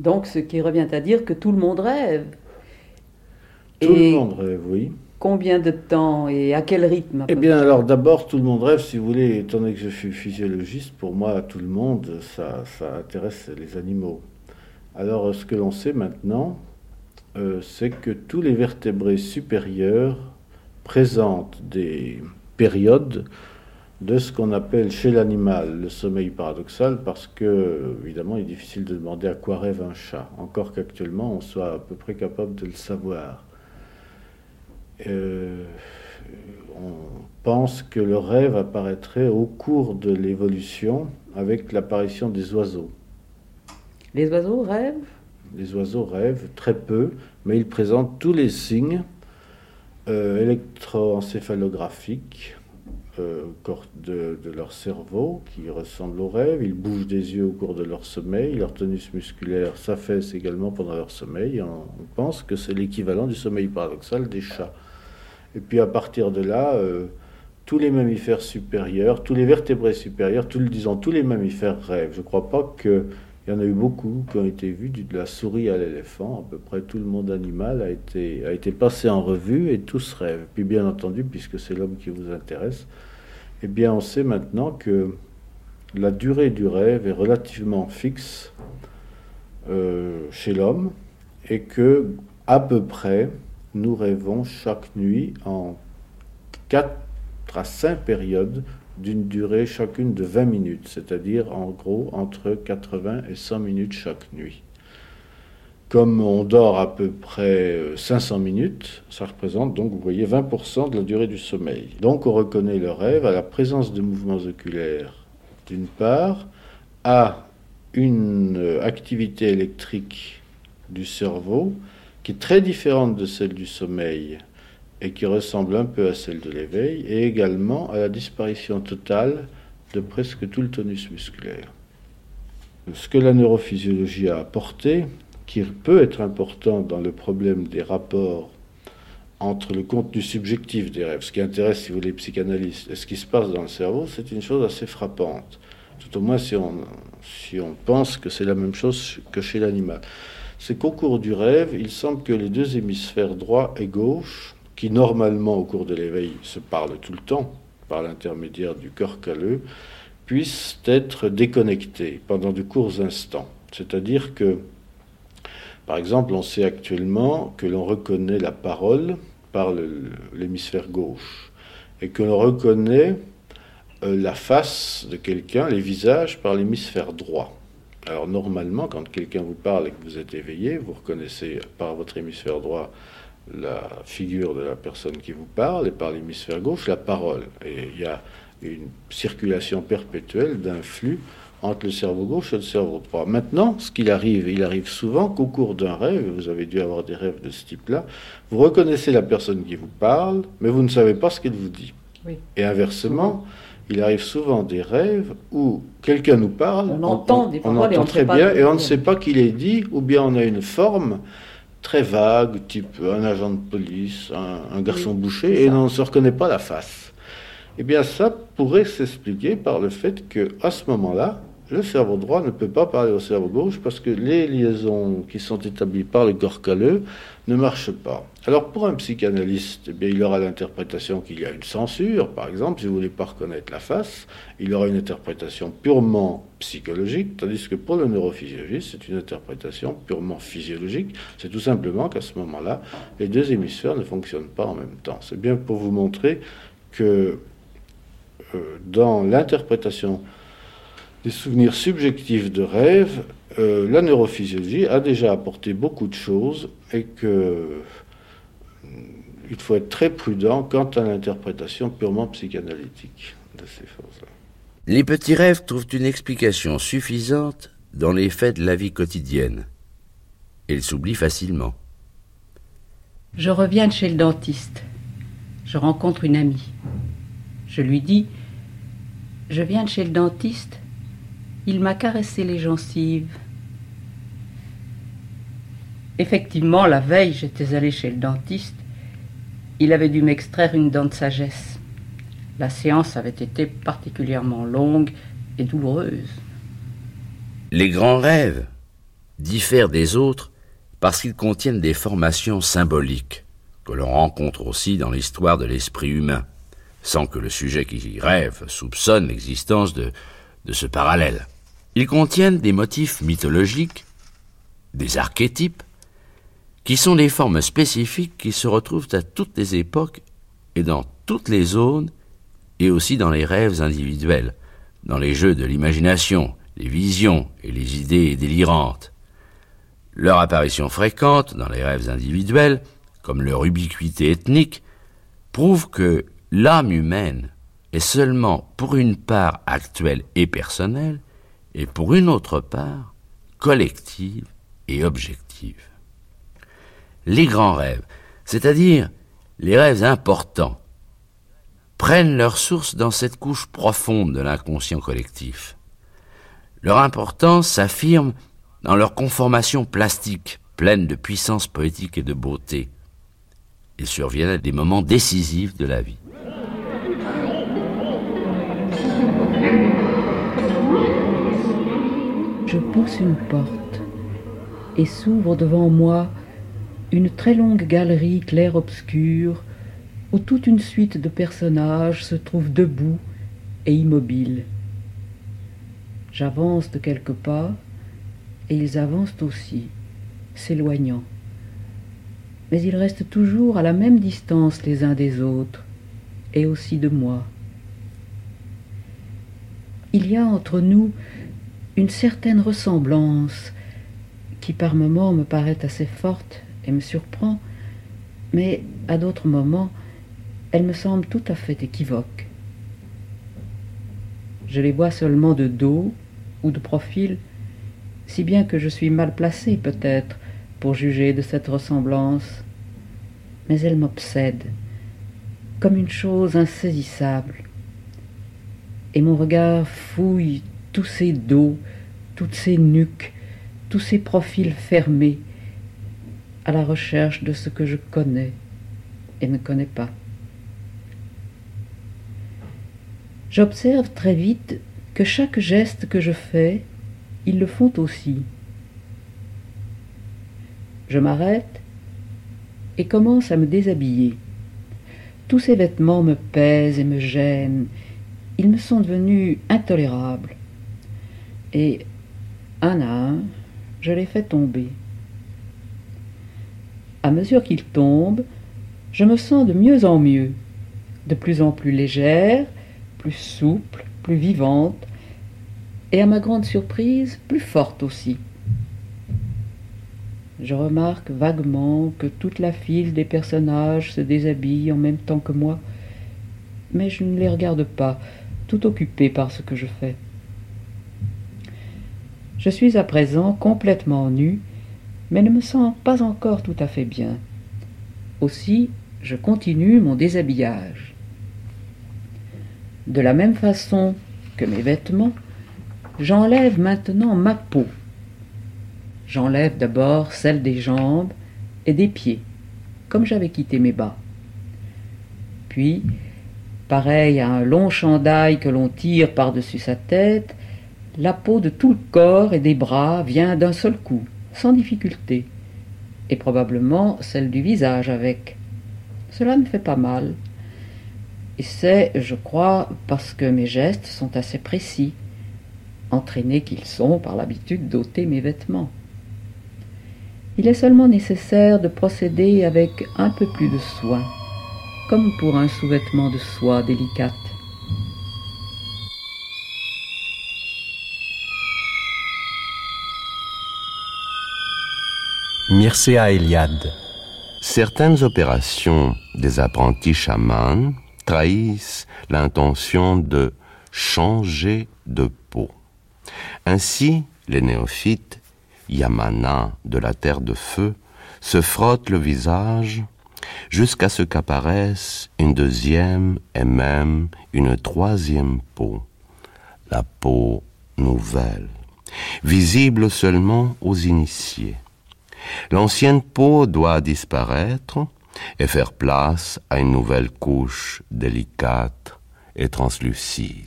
Donc ce qui revient à dire que tout le monde rêve. Tout le monde rêve, oui. Combien de temps et à quel rythme Eh bien, alors d'abord, tout le monde rêve, si vous voulez, étant donné que je suis physiologiste, pour moi, tout le monde, ça, ça intéresse les animaux. Alors, ce que l'on sait maintenant, euh, c'est que tous les vertébrés supérieurs présentent des périodes de ce qu'on appelle chez l'animal le sommeil paradoxal, parce que, évidemment, il est difficile de demander à quoi rêve un chat, encore qu'actuellement, on soit à peu près capable de le savoir. Euh, on pense que le rêve apparaîtrait au cours de l'évolution avec l'apparition des oiseaux. Les oiseaux rêvent? Les oiseaux rêvent très peu, mais ils présentent tous les signes euh, électroencéphalographiques euh, de, de, leur cerveau qui ressemblent au rêve. Ils bougent des yeux au cours de leur sommeil. Leur tonus musculaire s'affaisse également pendant leur sommeil. on pense que c'est l'équivalent du sommeil paradoxal des chats. Et puis à partir de là, euh, tous les mammifères supérieurs, tous les vertébrés supérieurs, tout, disons tous les mammifères rêvent. Je ne crois pas qu'il y en a eu beaucoup qui ont été vus, de la souris à l'éléphant. À peu près tout le monde animal a été, a été passé en revue et tous rêvent. Puis bien entendu, puisque c'est l'homme qui vous intéresse, eh bien on sait maintenant que la durée du rêve est relativement fixe euh, chez l'homme et que à peu près nous rêvons chaque nuit en 4 à 5 périodes d'une durée chacune de 20 minutes, c'est-à-dire en gros entre 80 et 100 minutes chaque nuit. Comme on dort à peu près 500 minutes, ça représente donc, vous voyez, 20% de la durée du sommeil. Donc on reconnaît le rêve à la présence de mouvements oculaires, d'une part, à une activité électrique du cerveau, très différente de celle du sommeil et qui ressemble un peu à celle de l'éveil, et également à la disparition totale de presque tout le tonus musculaire. Ce que la neurophysiologie a apporté, qui peut être important dans le problème des rapports entre le contenu subjectif des rêves, ce qui intéresse, si vous voulez, les psychanalystes, et ce qui se passe dans le cerveau, c'est une chose assez frappante. Tout au moins si on, si on pense que c'est la même chose que chez l'animal c'est qu'au cours du rêve, il semble que les deux hémisphères droit et gauche, qui normalement au cours de l'éveil se parlent tout le temps par l'intermédiaire du corps calleux, puissent être déconnectés pendant de courts instants. C'est-à-dire que, par exemple, on sait actuellement que l'on reconnaît la parole par l'hémisphère gauche et que l'on reconnaît euh, la face de quelqu'un, les visages, par l'hémisphère droit. Alors normalement, quand quelqu'un vous parle et que vous êtes éveillé, vous reconnaissez par votre hémisphère droit la figure de la personne qui vous parle et par l'hémisphère gauche la parole. Et il y a une circulation perpétuelle d'un flux entre le cerveau gauche et le cerveau droit. Maintenant, ce qu'il arrive, il arrive souvent qu'au cours d'un rêve, vous avez dû avoir des rêves de ce type-là, vous reconnaissez la personne qui vous parle, mais vous ne savez pas ce qu'elle vous dit. Et inversement, il arrive souvent des rêves où quelqu'un nous parle, on entend, des on entend très bien, et on ne sait pas qu'il est dit, ou bien on a une forme très vague, type un agent de police, un, garçon boucher, et on ne se reconnaît pas la face. Eh bien, ça pourrait s'expliquer par le fait que à ce moment-là, le cerveau droit ne peut pas parler au cerveau gauche parce que les liaisons qui sont établies par le corps calleux ne marchent pas. Alors pour un psychanalyste, eh bien, il aura l'interprétation qu'il y a une censure, par exemple, si vous ne voulez pas reconnaître la face, il aura une interprétation purement psychologique, tandis que pour le neurophysiologiste, c'est une interprétation purement physiologique. C'est tout simplement qu'à ce moment-là, les deux hémisphères ne fonctionnent pas en même temps. C'est bien pour vous montrer que euh, dans l'interprétation des souvenirs subjectifs de rêve, euh, la neurophysiologie a déjà apporté beaucoup de choses et que euh, il faut être très prudent quant à l'interprétation purement psychanalytique de ces choses-là. Les petits rêves trouvent une explication suffisante dans les faits de la vie quotidienne. Ils s'oublient facilement. Je reviens de chez le dentiste. Je rencontre une amie. Je lui dis Je viens de chez le dentiste il m'a caressé les gencives. Effectivement, la veille, j'étais allé chez le dentiste. Il avait dû m'extraire une dent de sagesse. La séance avait été particulièrement longue et douloureuse. Les grands rêves diffèrent des autres parce qu'ils contiennent des formations symboliques que l'on rencontre aussi dans l'histoire de l'esprit humain, sans que le sujet qui rêve soupçonne l'existence de, de ce parallèle. Ils contiennent des motifs mythologiques, des archétypes, qui sont des formes spécifiques qui se retrouvent à toutes les époques et dans toutes les zones, et aussi dans les rêves individuels, dans les jeux de l'imagination, les visions et les idées délirantes. Leur apparition fréquente dans les rêves individuels, comme leur ubiquité ethnique, prouve que l'âme humaine est seulement pour une part actuelle et personnelle, et pour une autre part collective et objective. Les grands rêves, c'est-à-dire les rêves importants, prennent leur source dans cette couche profonde de l'inconscient collectif. Leur importance s'affirme dans leur conformation plastique, pleine de puissance poétique et de beauté. Ils surviennent à des moments décisifs de la vie. Je pousse une porte et s'ouvre devant moi une très longue galerie clair-obscure où toute une suite de personnages se trouve debout et immobile. J'avance de quelques pas et ils avancent aussi, s'éloignant. Mais ils restent toujours à la même distance les uns des autres et aussi de moi. Il y a entre nous une certaine ressemblance qui par moments me paraît assez forte et me surprend, mais à d'autres moments, elle me semble tout à fait équivoque. Je les vois seulement de dos ou de profil, si bien que je suis mal placé peut-être pour juger de cette ressemblance, mais elle m'obsède comme une chose insaisissable, et mon regard fouille tous ces dos, toutes ces nuques, tous ces profils fermés, à la recherche de ce que je connais et ne connais pas. J'observe très vite que chaque geste que je fais, ils le font aussi. Je m'arrête et commence à me déshabiller. Tous ces vêtements me pèsent et me gênent. Ils me sont devenus intolérables et un à un, je les fais tomber. À mesure qu'ils tombent, je me sens de mieux en mieux, de plus en plus légère, plus souple, plus vivante, et à ma grande surprise, plus forte aussi. Je remarque vaguement que toute la file des personnages se déshabille en même temps que moi, mais je ne les regarde pas, tout occupé par ce que je fais. Je suis à présent complètement nu, mais ne me sens pas encore tout à fait bien. Aussi, je continue mon déshabillage. De la même façon que mes vêtements, j'enlève maintenant ma peau. J'enlève d'abord celle des jambes et des pieds, comme j'avais quitté mes bas. Puis, pareil à un long chandail que l'on tire par-dessus sa tête, la peau de tout le corps et des bras vient d'un seul coup, sans difficulté, et probablement celle du visage avec. Cela ne fait pas mal. Et c'est, je crois, parce que mes gestes sont assez précis, entraînés qu'ils sont par l'habitude d'ôter mes vêtements. Il est seulement nécessaire de procéder avec un peu plus de soin, comme pour un sous-vêtement de soie délicate. Mircea Eliade. Certaines opérations des apprentis chamans trahissent l'intention de changer de peau. Ainsi, les néophytes, Yamana de la terre de feu, se frottent le visage jusqu'à ce qu'apparaisse une deuxième et même une troisième peau, la peau nouvelle, visible seulement aux initiés. L'ancienne peau doit disparaître et faire place à une nouvelle couche délicate et translucide.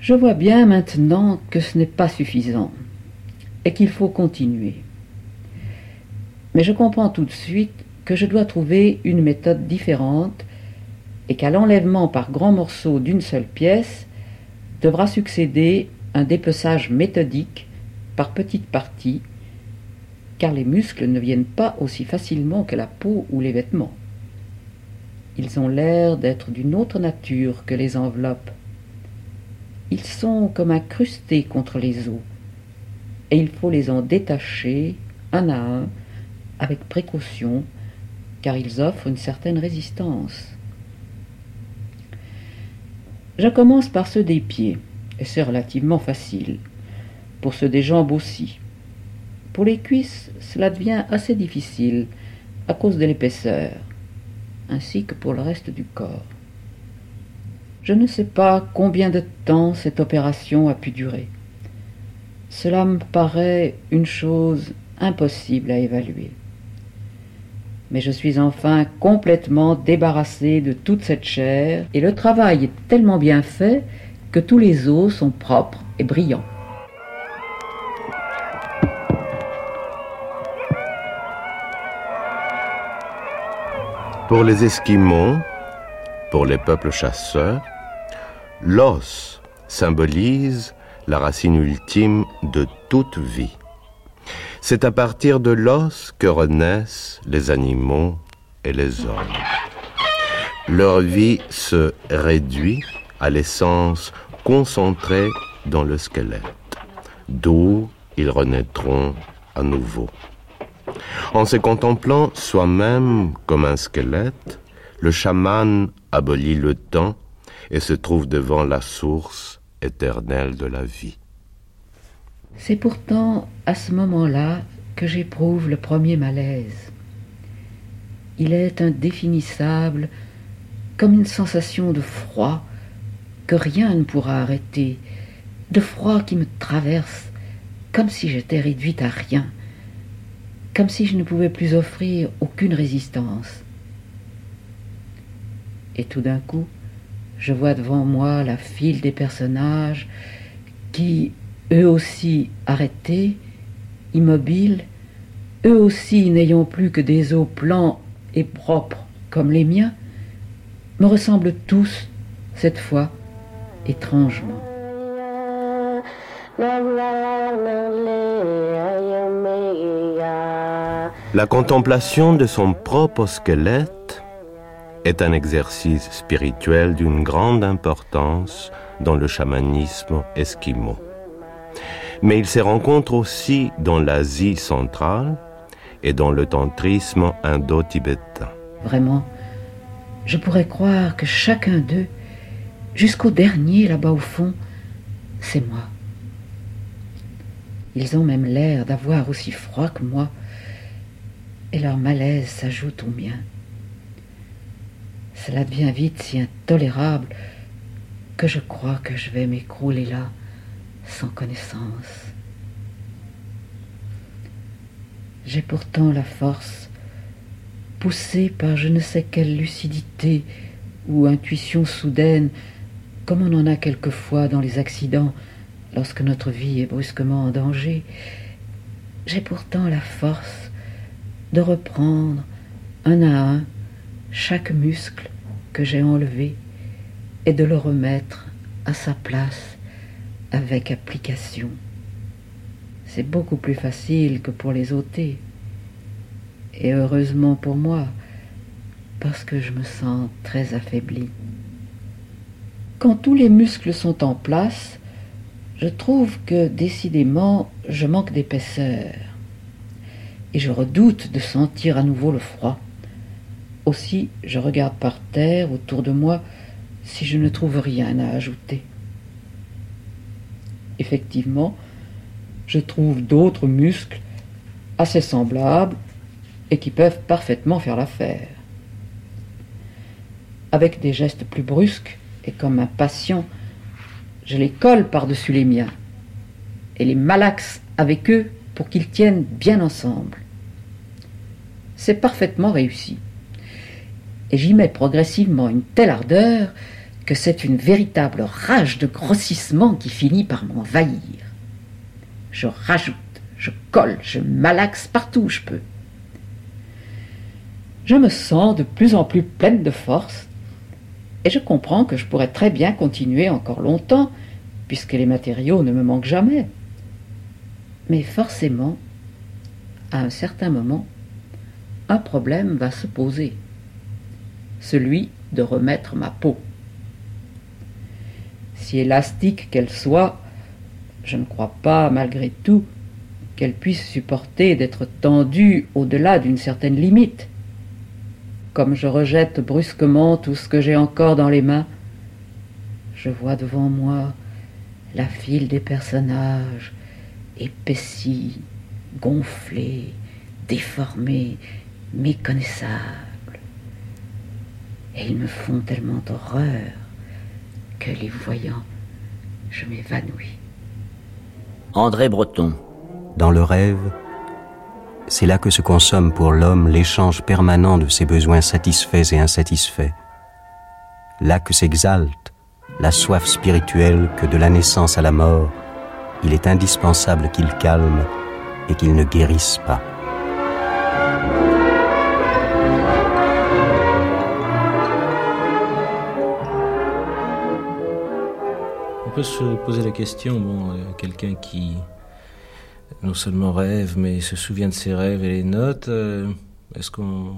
Je vois bien maintenant que ce n'est pas suffisant et qu'il faut continuer. Mais je comprends tout de suite que je dois trouver une méthode différente et qu'à l'enlèvement par grands morceaux d'une seule pièce devra succéder un dépeçage méthodique par petites parties, car les muscles ne viennent pas aussi facilement que la peau ou les vêtements. Ils ont l'air d'être d'une autre nature que les enveloppes. Ils sont comme incrustés contre les os, et il faut les en détacher un à un avec précaution, car ils offrent une certaine résistance. Je commence par ceux des pieds, et c'est relativement facile pour ceux des jambes aussi. Pour les cuisses, cela devient assez difficile à cause de l'épaisseur, ainsi que pour le reste du corps. Je ne sais pas combien de temps cette opération a pu durer. Cela me paraît une chose impossible à évaluer. Mais je suis enfin complètement débarrassé de toute cette chair et le travail est tellement bien fait que tous les os sont propres et brillants. Pour les Esquimaux, pour les peuples chasseurs, l'os symbolise la racine ultime de toute vie. C'est à partir de l'os que renaissent les animaux et les hommes. Leur vie se réduit à l'essence concentrée dans le squelette, d'où ils renaîtront à nouveau. En se contemplant soi-même comme un squelette, le chaman abolit le temps et se trouve devant la source éternelle de la vie. C'est pourtant à ce moment-là que j'éprouve le premier malaise. Il est indéfinissable, comme une sensation de froid que rien ne pourra arrêter, de froid qui me traverse, comme si j'étais réduite à rien comme si je ne pouvais plus offrir aucune résistance. Et tout d'un coup, je vois devant moi la file des personnages qui, eux aussi arrêtés, immobiles, eux aussi n'ayant plus que des os plans et propres comme les miens, me ressemblent tous, cette fois, étrangement. La contemplation de son propre squelette est un exercice spirituel d'une grande importance dans le chamanisme esquimau. Mais il se rencontre aussi dans l'Asie centrale et dans le tantrisme indo-tibétain. Vraiment, je pourrais croire que chacun d'eux, jusqu'au dernier là-bas au fond, c'est moi. Ils ont même l'air d'avoir aussi froid que moi, et leur malaise s'ajoute au mien. Cela devient vite si intolérable que je crois que je vais m'écrouler là sans connaissance. J'ai pourtant la force, poussée par je ne sais quelle lucidité ou intuition soudaine, comme on en a quelquefois dans les accidents, lorsque notre vie est brusquement en danger, j'ai pourtant la force de reprendre un à un chaque muscle que j'ai enlevé et de le remettre à sa place avec application. C'est beaucoup plus facile que pour les ôter. Et heureusement pour moi, parce que je me sens très affaibli. Quand tous les muscles sont en place, je trouve que décidément je manque d'épaisseur. Et je redoute de sentir à nouveau le froid. Aussi, je regarde par terre autour de moi si je ne trouve rien à ajouter. Effectivement, je trouve d'autres muscles assez semblables et qui peuvent parfaitement faire l'affaire. Avec des gestes plus brusques et comme un patient, je les colle par-dessus les miens et les malaxe avec eux pour qu'ils tiennent bien ensemble. C'est parfaitement réussi. Et j'y mets progressivement une telle ardeur que c'est une véritable rage de grossissement qui finit par m'envahir. Je rajoute, je colle, je malaxe partout où je peux. Je me sens de plus en plus pleine de force et je comprends que je pourrais très bien continuer encore longtemps puisque les matériaux ne me manquent jamais. Mais forcément, à un certain moment, un problème va se poser, celui de remettre ma peau. Si élastique qu'elle soit, je ne crois pas, malgré tout, qu'elle puisse supporter d'être tendue au-delà d'une certaine limite. Comme je rejette brusquement tout ce que j'ai encore dans les mains, je vois devant moi la file des personnages, épaissis, gonflés, déformés, méconnaissables. Et ils me font tellement horreur que les voyant, je m'évanouis. André Breton. Dans le rêve, c'est là que se consomme pour l'homme l'échange permanent de ses besoins satisfaits et insatisfaits. Là que s'exalte la soif spirituelle que de la naissance à la mort, il est indispensable qu'il calme et qu'il ne guérisse pas. On peut se poser la question, bon, euh, quelqu'un qui non seulement rêve, mais se souvient de ses rêves et les notes, euh, est-ce qu'on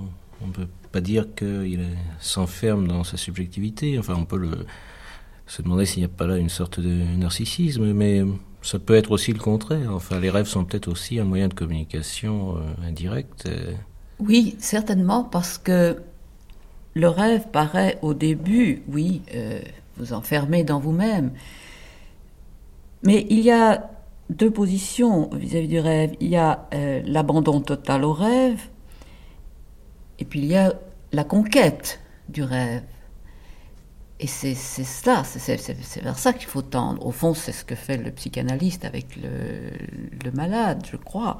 ne peut pas dire qu'il s'enferme dans sa subjectivité? Enfin, on peut le, se demander s'il n'y a pas là une sorte de narcissisme, mais ça peut être aussi le contraire. Enfin, les rêves sont peut-être aussi un moyen de communication euh, indirect. Oui, certainement, parce que le rêve paraît au début, oui, vous enfermer dans vous-même. Mais il y a deux positions vis-à-vis du rêve. Il y a euh, l'abandon total au rêve, et puis il y a la conquête du rêve. Et c'est ça, c'est vers ça qu'il faut tendre. Au fond, c'est ce que fait le psychanalyste avec le, malade, je crois.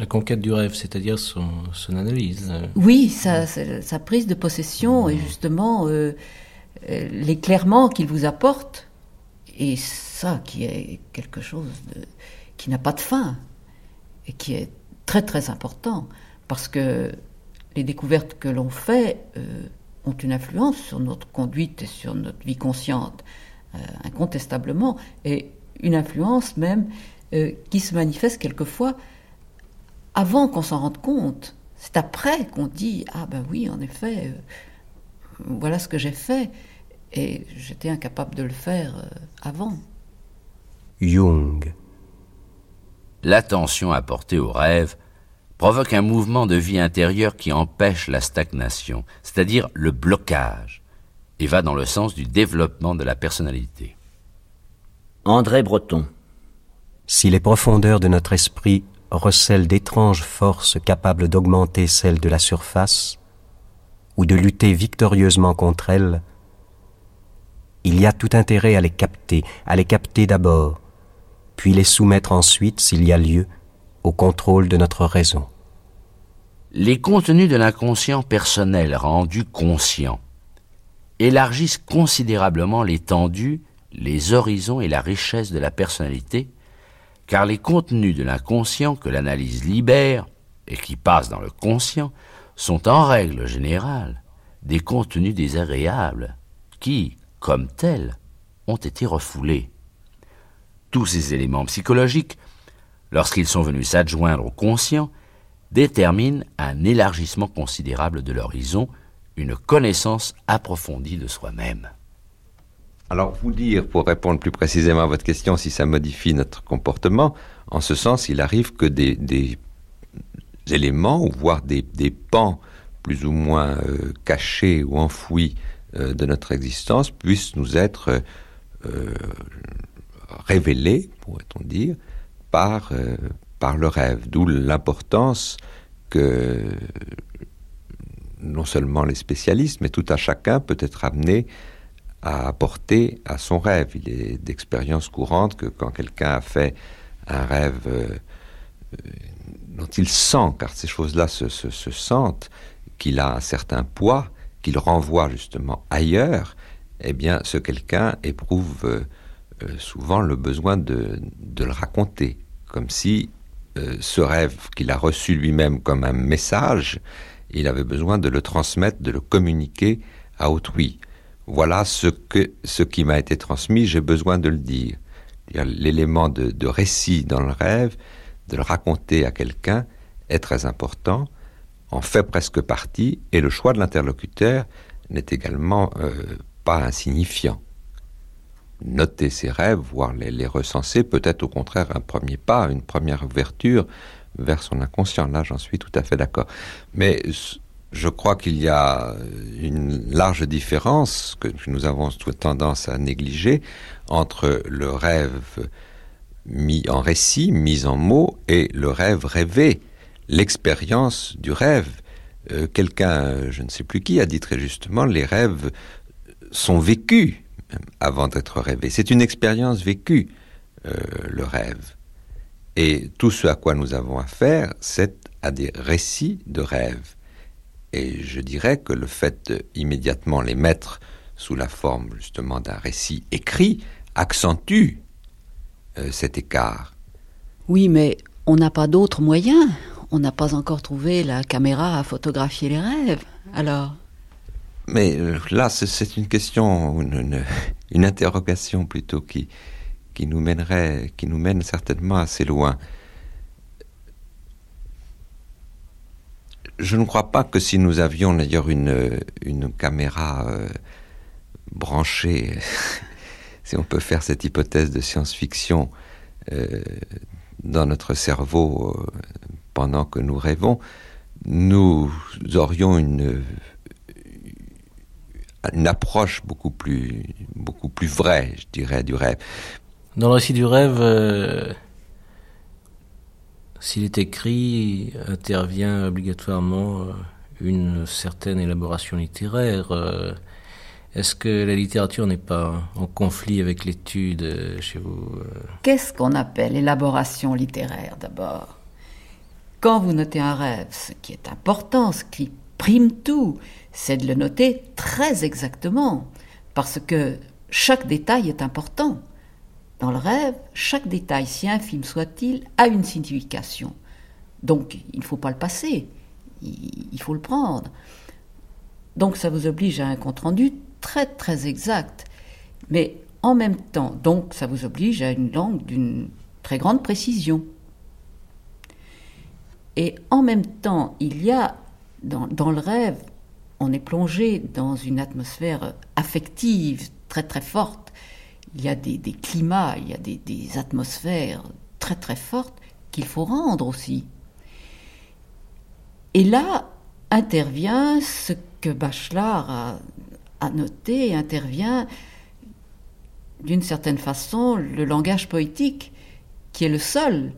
La conquête du rêve, c'est-à-dire son, analyse. Oui, sa, sa, prise de possession et justement euh, euh, l'éclairement qu'il vous apporte. Et ça qui est quelque chose de, qui n'a pas de fin et qui est très très important parce que les découvertes que l'on fait euh, ont une influence sur notre conduite et sur notre vie consciente, euh, incontestablement, et une influence même euh, qui se manifeste quelquefois avant qu'on s'en rende compte. C'est après qu'on dit ah ben oui en effet voilà ce que j'ai fait. Et j'étais incapable de le faire euh, avant. Jung. L'attention apportée au rêve provoque un mouvement de vie intérieure qui empêche la stagnation, c'est-à-dire le blocage, et va dans le sens du développement de la personnalité. André Breton. Si les profondeurs de notre esprit recèlent d'étranges forces capables d'augmenter celles de la surface, ou de lutter victorieusement contre elles, il y a tout intérêt à les capter, à les capter d'abord, puis les soumettre ensuite, s'il y a lieu, au contrôle de notre raison. Les contenus de l'inconscient personnel rendu conscient élargissent considérablement l'étendue, les horizons et la richesse de la personnalité, car les contenus de l'inconscient que l'analyse libère et qui passent dans le conscient sont en règle générale des contenus désagréables qui, comme tels, ont été refoulés. Tous ces éléments psychologiques, lorsqu'ils sont venus s'adjoindre au conscient, déterminent un élargissement considérable de l'horizon, une connaissance approfondie de soi-même. Alors, vous dire, pour répondre plus précisément à votre question, si ça modifie notre comportement, en ce sens, il arrive que des, éléments, voire des, pans plus ou moins euh, cachés ou enfouis euh, de notre existence, puissent nous être euh, révélés, pourrait-on dire, par, par le rêve. D'où l'importance que non seulement les spécialistes, mais tout à chacun peut être amené à apporter à son rêve. Il est d'expérience courante que quand quelqu'un a fait un rêve euh, euh, dont il sent, car ces choses-là se, se, se, sentent, qu'il a un certain poids, qu'il renvoie justement ailleurs, eh bien ce quelqu'un éprouve euh, souvent le besoin de, le raconter, comme si euh, ce rêve qu'il a reçu lui-même comme un message, il avait besoin de le transmettre, de le communiquer à autrui. Voilà ce, que, ce qui m'a été transmis, j'ai besoin de le dire. L'élément de, récit dans le rêve, de le raconter à quelqu'un, est très important, en fait presque partie, et le choix de l'interlocuteur n'est également euh, pas insignifiant. Noter ses rêves, voire les, recenser, peut être au contraire un premier pas, une première ouverture vers son inconscient. Là, j'en suis tout à fait d'accord. Mais je crois qu'il y a une large différence que nous avons tendance à négliger entre le rêve mis en récit, mis en mots, et le rêve rêvé, l'expérience du rêve. Euh, Quelqu'un, je ne sais plus qui, a dit très justement, les rêves sont vécus avant d'être rêvés. C'est une expérience vécue, euh, le rêve. Et tout ce à quoi nous avons affaire, c'est à des récits de rêves. Et je dirais que le fait de immédiatement les mettre sous la forme justement d'un récit écrit accentue euh, cet écart. Oui, mais on n'a pas d'autres moyens. On n'a pas encore trouvé la caméra à photographier les rêves. Alors Mais euh, là, c'est une question, une, interrogation plutôt qui, nous mènerait, qui nous mène certainement assez loin. je ne crois pas que si nous avions d'ailleurs une, caméra euh, branchée, si on peut faire cette hypothèse de science-fiction euh, dans notre cerveau pendant que nous rêvons, nous aurions une, une approche beaucoup plus, beaucoup plus vraie, je dirais, du rêve. Dans le récit du rêve, euh, s'il est écrit, intervient obligatoirement une certaine élaboration littéraire. Est-ce que la littérature n'est pas en conflit avec l'étude chez vous Qu'est-ce qu'on appelle élaboration littéraire d'abord? Quand vous notez un rêve, ce qui est important, ce qui prime tout, c'est de le noter très exactement, parce que chaque détail est important. Dans le rêve, chaque détail, si infime soit-il, a une signification. Donc, il ne faut pas le passer, il faut le prendre. Donc, ça vous oblige à un compte-rendu très, très exact. Mais en même temps, donc, ça vous oblige à une langue d'une très grande précision. Et en même temps, il y a, dans, le rêve, on est plongé dans une atmosphère affective très très forte. Il y a des, climats, il y a des, atmosphères très très fortes qu'il faut rendre aussi. Et là intervient ce que Bachelard a, a noté, intervient d'une certaine façon le langage poétique, qui est le seul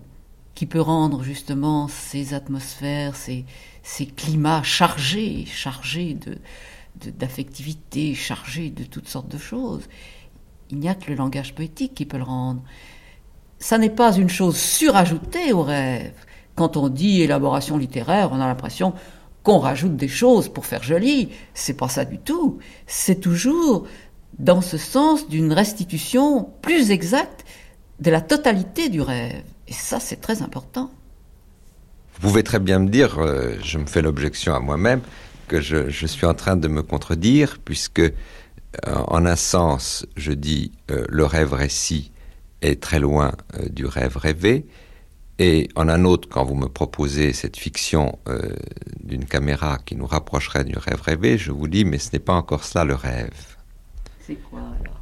qui peut rendre justement ces atmosphères, ces, ces climats chargés, chargés de, d'affectivité, chargés de toutes sortes de choses. Il n'y a que le langage poétique qui peut le rendre. Ça n'est pas une chose surajoutée au rêve. Quand on dit élaboration littéraire, on a l'impression qu'on rajoute des choses pour faire joli. C'est pas ça du tout. C'est toujours dans ce sens d'une restitution plus exacte de la totalité du rêve. Et ça, c'est très important. Vous pouvez très bien me dire, euh, je me fais l'objection à moi-même, que je, suis en train de me contredire, puisque euh, en un sens, je dis euh, le rêve récit est très loin du rêve rêvé, et en un autre, quand vous me proposez cette fiction d'une caméra qui nous rapprocherait du rêve rêvé, je vous dis, mais ce n'est pas encore cela le rêve. C'est quoi alors?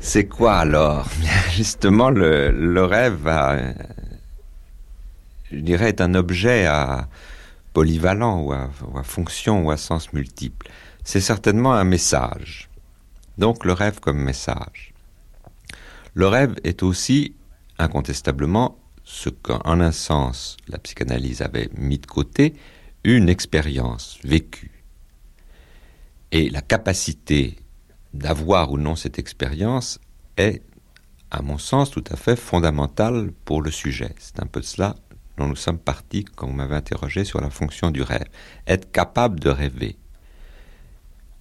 C'est quoi alors? Justement, le, rêve, je dirais, est un objet à polyvalent ou à, fonction ou à sens multiple. C'est certainement un message. Donc le rêve comme message. Le rêve est aussi incontestablement ce qu'en un sens la psychanalyse avait mis de côté, une expérience vécue. Et la capacité d'avoir ou non cette expérience est, à mon sens, tout à fait fondamentale pour le sujet. C'est un peu cela dont nous sommes partis quand vous m'avez interrogé sur la fonction du rêve. Être capable de rêver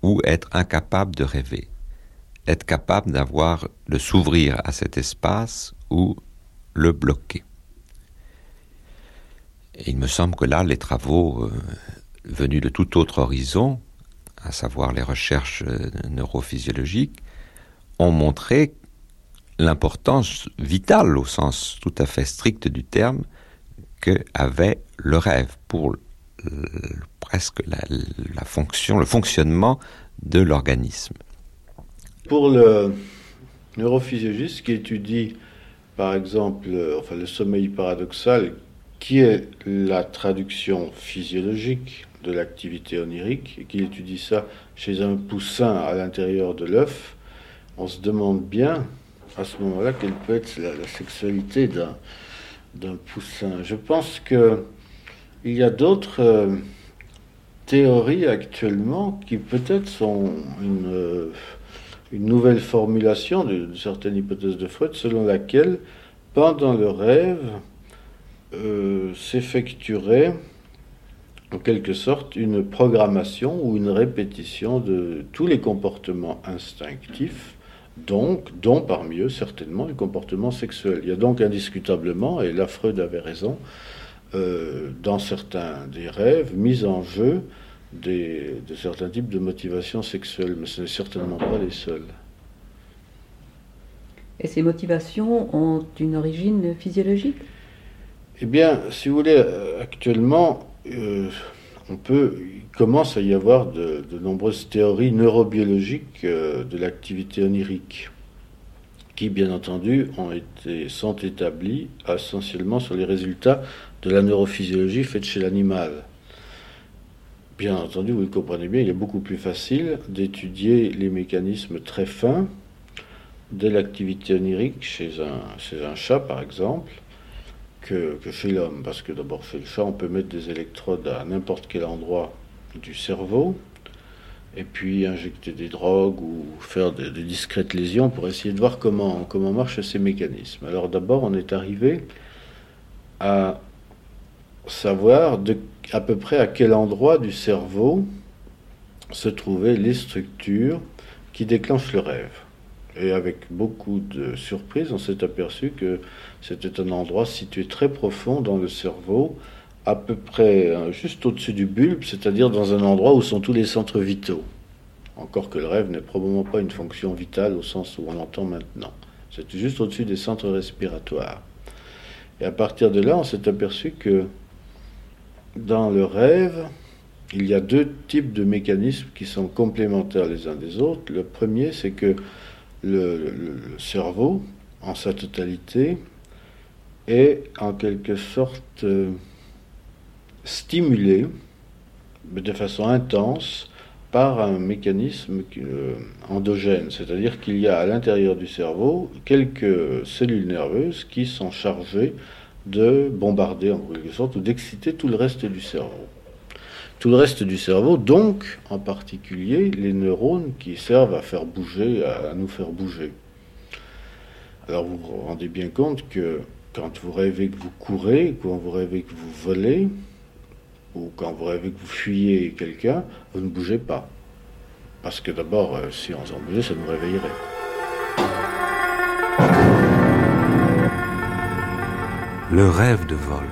ou être incapable de rêver. Être capable d'avoir, de s'ouvrir à cet espace ou le bloquer. Et il me semble que là, les travaux euh, venus de tout autre horizon à savoir les recherches euh, neurophysiologiques, ont montré l'importance vitale, au sens tout à fait strict du terme, que avait le rêve pour presque la, fonction, le fonctionnement de l'organisme. Pour le neurophysiologiste qui étudie, par exemple, enfin, le sommeil paradoxal, qui est la traduction physiologique de l'activité onirique et qu'il étudie ça chez un poussin à l'intérieur de l'œuf, on se demande bien à ce moment-là quelle peut être la, sexualité d'un poussin. Je pense que il y a d'autres euh, théories actuellement qui peut-être sont une, euh, nouvelle formulation de, certaines hypothèses de Freud selon laquelle pendant le rêve euh, s'effectuerait en quelque sorte une programmation ou une répétition de tous les comportements instinctifs, donc, dont parmi eux certainement les comportements sexuels. Il y a donc indiscutablement, et là Freud avait raison, euh, dans certains des rêves, mise en jeu des, de certains types de motivations sexuelles, mais ce n'est certainement pas les seuls. Et ces motivations ont une origine physiologique? Eh bien, si vous voulez, euh, actuellement, euh, on peut, commence à y avoir de, nombreuses théories neurobiologiques euh, de l'activité onirique, qui bien entendu ont été, sont établies essentiellement sur les résultats de la neurophysiologie faite chez l'animal. Bien entendu, vous le comprenez bien, il est beaucoup plus facile d'étudier les mécanismes très fins de l'activité onirique chez un, chez un chat, par exemple, que, chez l'homme, parce que d'abord chez le chat, on peut mettre des électrodes à n'importe quel endroit du cerveau, et puis injecter des drogues ou faire des, discrètes lésions pour essayer de voir comment, marchent ces mécanismes. Alors d'abord, on est arrivé à savoir de, à peu près à quel endroit du cerveau se trouvaient les structures qui déclenchent le rêve. Et avec beaucoup de surprise, on s'est aperçu que c'était un endroit situé très profond dans le cerveau, à peu près euh, juste au-dessus du bulbe, c'est-à-dire dans un endroit où sont tous les centres vitaux. Encore que le rêve n'est probablement pas une fonction vitale au sens où on l'entend maintenant. C'était juste au-dessus des centres respiratoires. Et à partir de là, on s'est aperçu que dans le rêve, il y a deux types de mécanismes qui sont complémentaires les uns des autres. Le premier, c'est que le, cerveau, en sa totalité, est en quelque sorte euh, stimulé de façon intense par un mécanisme euh, endogène, c'est-à-dire qu'il y a à l'intérieur du cerveau quelques cellules nerveuses qui sont chargées de bombarder en quelque sorte ou d'exciter tout le reste du cerveau. Tout le reste du cerveau, donc en particulier les neurones qui servent à faire bouger, à, nous faire bouger. Alors vous vous rendez bien compte que quand vous rêvez que vous courez, quand vous rêvez que vous volez, ou quand vous rêvez que vous fuyez quelqu'un, vous ne bougez pas. Parce que d'abord, euh, si on s'en bougeait, ça nous réveillerait. Le rêve de vol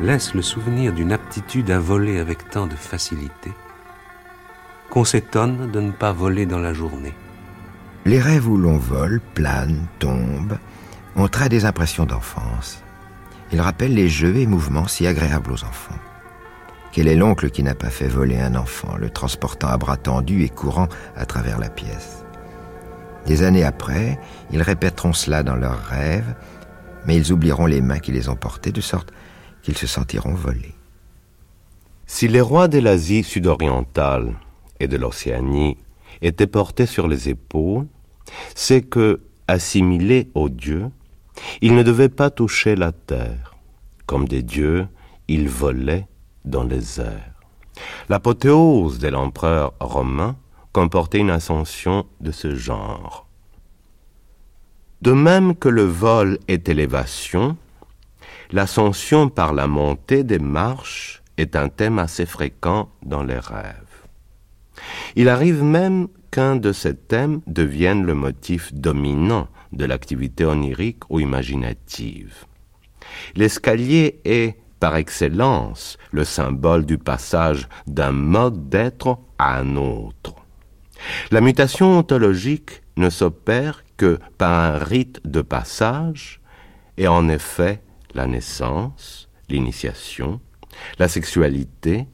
laisse le souvenir d'une aptitude à voler avec tant de facilité qu'on s'étonne de ne pas voler dans la journée. Les rêves où l'on vole, plane, tombe, ont très des impressions d'enfance. Ils rappellent les jeux et mouvements si agréables aux enfants. Quel est l'oncle qui n'a pas fait voler un enfant, le transportant à bras tendus et courant à travers la pièce? Des années après, ils répéteront cela dans leurs rêves, mais ils oublieront les mains qui les ont portés de sorte qu'ils se sentiront volés. Si les rois de l'Asie sud-orientale et de l'Océanie étaient portés sur les épaules, c'est que, assimilés aux dieux, ils ne devaient pas toucher la terre. Comme des dieux, ils volaient dans les airs. L'apothéose de l'empereur romain comportait une ascension de ce genre. De même que le vol est élévation, l'ascension par la montée des marches est un thème assez fréquent dans les rêves. Il arrive même qu'un de ces thèmes devienne le motif dominant de l'activité onirique ou imaginative. L'escalier est par excellence le symbole du passage d'un mode d'être à un autre. La mutation ontologique ne s'opère que par un rite de passage, et en effet la naissance, l'initiation, la sexualité,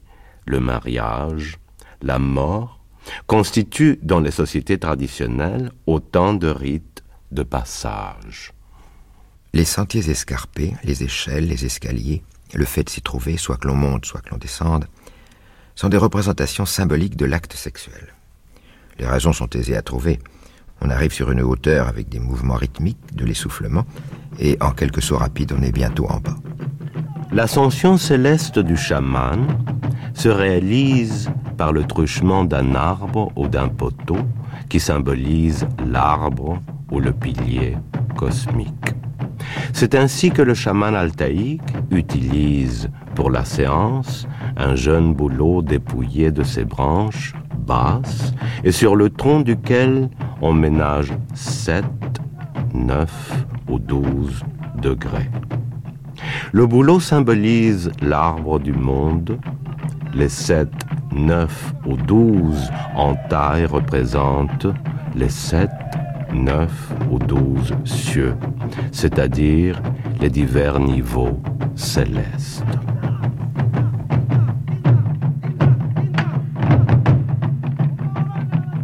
le mariage, la mort constituent dans les sociétés traditionnelles autant de rites de passage. Les sentiers escarpés, les échelles, les escaliers le fait de s'y trouver, soit que l'on monte, soit que l'on descende, sont des représentations symboliques de l'acte sexuel. Les raisons sont aisées à trouver. On arrive sur une hauteur avec des mouvements rythmiques, de l'essoufflement, et en quelques sauts rapides, on est bientôt en bas. L'ascension céleste du chaman se réalise par le truchement d'un arbre ou d'un poteau qui symbolise l'arbre ou le pilier cosmique. C'est ainsi que le chaman altaïque utilise pour la séance un jeune bouleau dépouillé de ses branches basses et sur le tronc duquel on ménage 7, 9 ou 12 degrés. Le bouleau symbolise l'arbre du monde, les 7, 9 ou 12 en taille représentent les 7 neuf ou douze cieux, c'est-à-dire les divers niveaux célestes.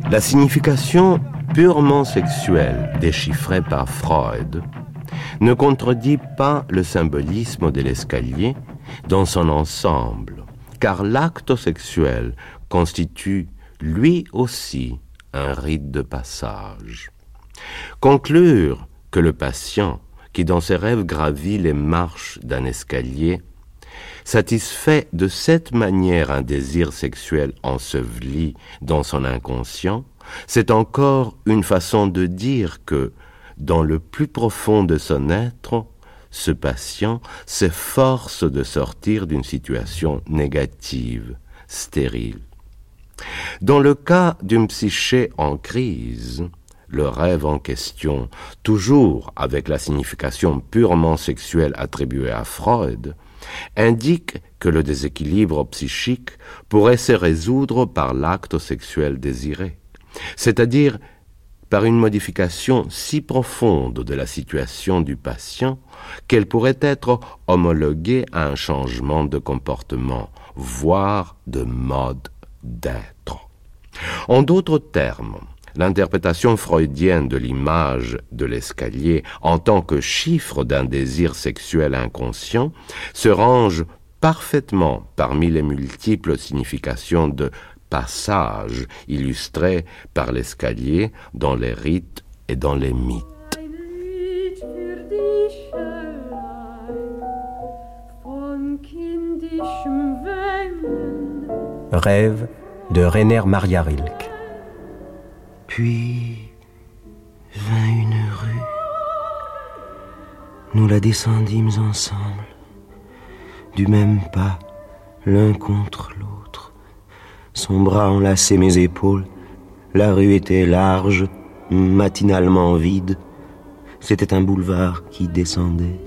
La signification purement sexuelle déchiffrée par Freud ne contredit pas le symbolisme de l'escalier dans son ensemble, car l'acte sexuel constitue lui aussi un rite de passage. Conclure que le patient, qui dans ses rêves gravit les marches d'un escalier, satisfait de cette manière un désir sexuel enseveli dans son inconscient, c'est encore une façon de dire que, dans le plus profond de son être, ce patient s'efforce de sortir d'une situation négative, stérile. Dans le cas d'une psyché en crise, le rêve en question, toujours avec la signification purement sexuelle attribuée à Freud, indique que le déséquilibre psychique pourrait se résoudre par l'acte sexuel désiré, c'est-à-dire par une modification si profonde de la situation du patient qu'elle pourrait être homologuée à un changement de comportement, voire de mode d'être. En d'autres termes, l'interprétation freudienne de l'image de l'escalier en tant que chiffre d'un désir sexuel inconscient se range parfaitement parmi les multiples significations de passage illustrés par l'escalier dans les rites et dans les mythes. Rêve de Rainer Maria Rilke. Puis vint une rue. Nous la descendîmes ensemble, du même pas, l'un contre l'autre. Son bras enlaçait mes épaules. La rue était large, matinalement vide. C'était un boulevard qui descendait,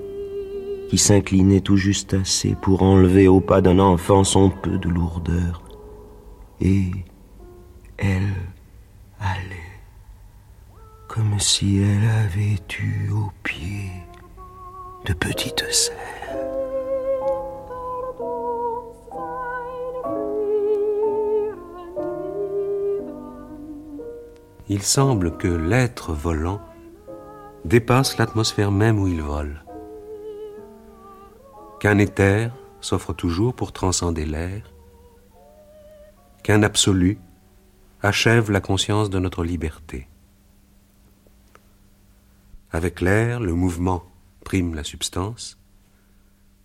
qui s'inclinait tout juste assez pour enlever au pas d'un enfant son peu de lourdeur. Et elle allait comme si elle avait eu au pied de petites serres. Il semble que l'être volant dépasse l'atmosphère même où il vole, qu'un éther s'offre toujours pour transcender l'air, qu'un absolu achève la conscience de notre liberté. Avec l'air, le mouvement prime la substance,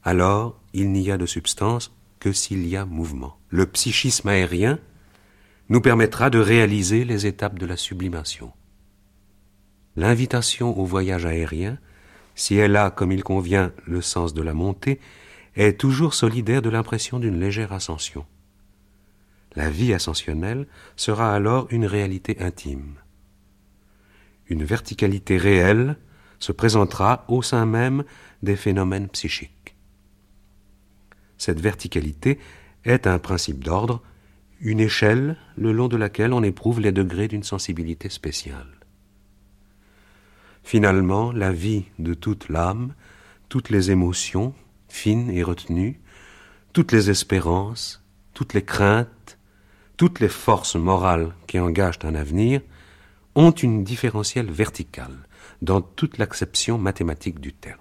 alors il n'y a de substance que s'il y a mouvement. Le psychisme aérien nous permettra de réaliser les étapes de la sublimation. L'invitation au voyage aérien, si elle a, comme il convient, le sens de la montée, est toujours solidaire de l'impression d'une légère ascension. La vie ascensionnelle sera alors une réalité intime. Une verticalité réelle se présentera au sein même des phénomènes psychiques. Cette verticalité est un principe d'ordre, une échelle le long de laquelle on éprouve les degrés d'une sensibilité spéciale. Finalement, la vie de toute l'âme, toutes les émotions, fines et retenues, toutes les espérances, toutes les craintes, toutes les forces morales qui engagent un avenir ont une différentielle verticale dans toute l'acception mathématique du terme.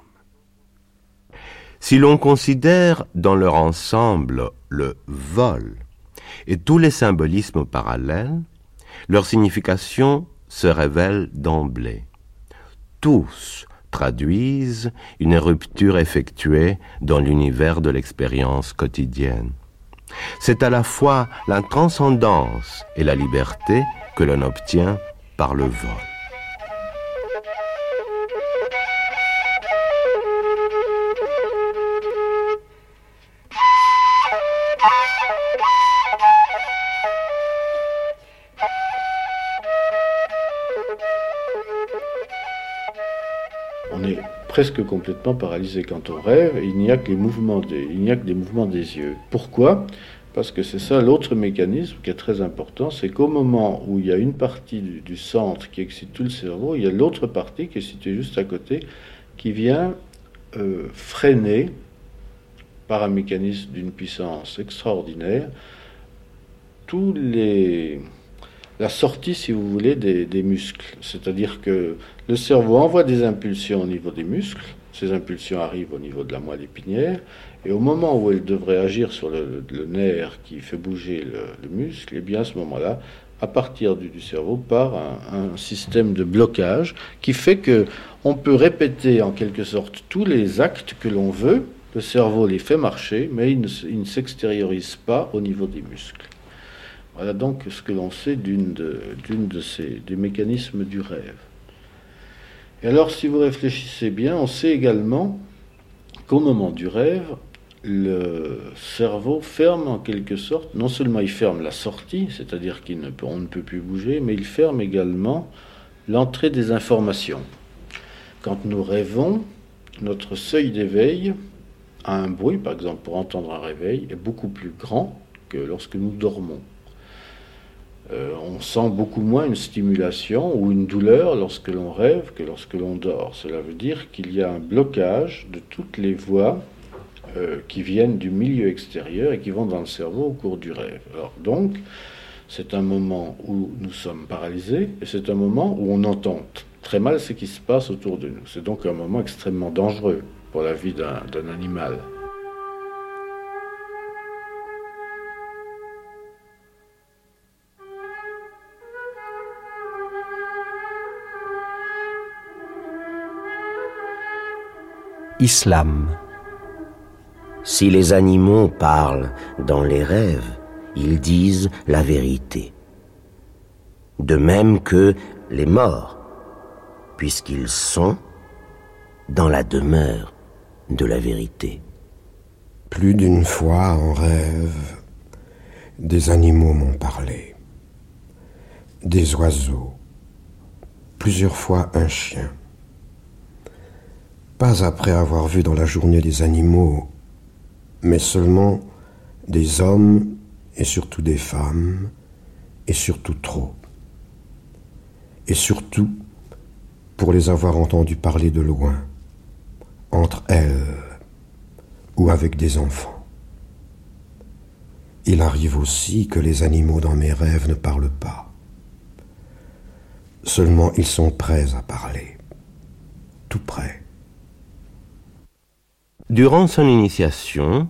Si l'on considère dans leur ensemble le vol et tous les symbolismes parallèles, leur signification se révèle d'emblée. Tous traduisent une rupture effectuée dans l'univers de l'expérience quotidienne. C'est à la fois la transcendance et la liberté que l'on obtient par le vol. presque complètement paralysé quand on rêve, il n'y a que des, mouvements des yeux. Pourquoi? Parce que c'est ça l'autre mécanisme qui est très important, c'est qu'au moment où il y a une partie du, du centre qui excite tout le cerveau, il y a l'autre partie qui est située juste à côté, qui vient euh, freiner par un mécanisme d'une puissance extraordinaire tous les la sortie, si vous voulez, des, muscles. C'est-à-dire que le cerveau envoie des impulsions au niveau des muscles, ces impulsions arrivent au niveau de la moelle épinière, et au moment où elles devraient agir sur le, nerf qui fait bouger le, le, muscle, et eh bien à ce moment-là, à partir du, cerveau part un, système de blocage qui fait que on peut répéter en quelque sorte tous les actes que l'on veut. Le cerveau les fait marcher, mais il ne s'extériorise pas au niveau des muscles. Voilà donc ce que l'on sait d'une de, ces des mécanismes du rêve. Et alors, si vous réfléchissez bien, on sait également qu'au moment du rêve, le cerveau ferme en quelque sorte, non seulement il ferme la sortie, c'est-à-dire qu'on ne, ne peut plus bouger, mais il ferme également l'entrée des informations. Quand nous rêvons, notre seuil d'éveil à un bruit, par exemple pour entendre un réveil, est beaucoup plus grand que lorsque nous dormons. Euh, on sent beaucoup moins une stimulation ou une douleur lorsque l'on rêve que lorsque l'on dort. Cela veut dire qu'il y a un blocage de toutes les voies euh, qui viennent du milieu extérieur et qui vont dans le cerveau au cours du rêve. Alors donc, c'est un moment où nous sommes paralysés et c'est un moment où on entend très mal ce qui se passe autour de nous. C'est donc un moment extrêmement dangereux pour la vie d'un animal. Islam. Si les animaux parlent dans les rêves, ils disent la vérité. De même que les morts, puisqu'ils sont dans la demeure de la vérité. Plus d'une fois en rêve, des animaux m'ont parlé. Des oiseaux, plusieurs fois un chien. Pas après avoir vu dans la journée des animaux, mais seulement des hommes et surtout des femmes, et surtout trop. Et surtout pour les avoir entendus parler de loin, entre elles ou avec des enfants. Il arrive aussi que les animaux dans mes rêves ne parlent pas. Seulement ils sont prêts à parler, tout près. Durant son initiation,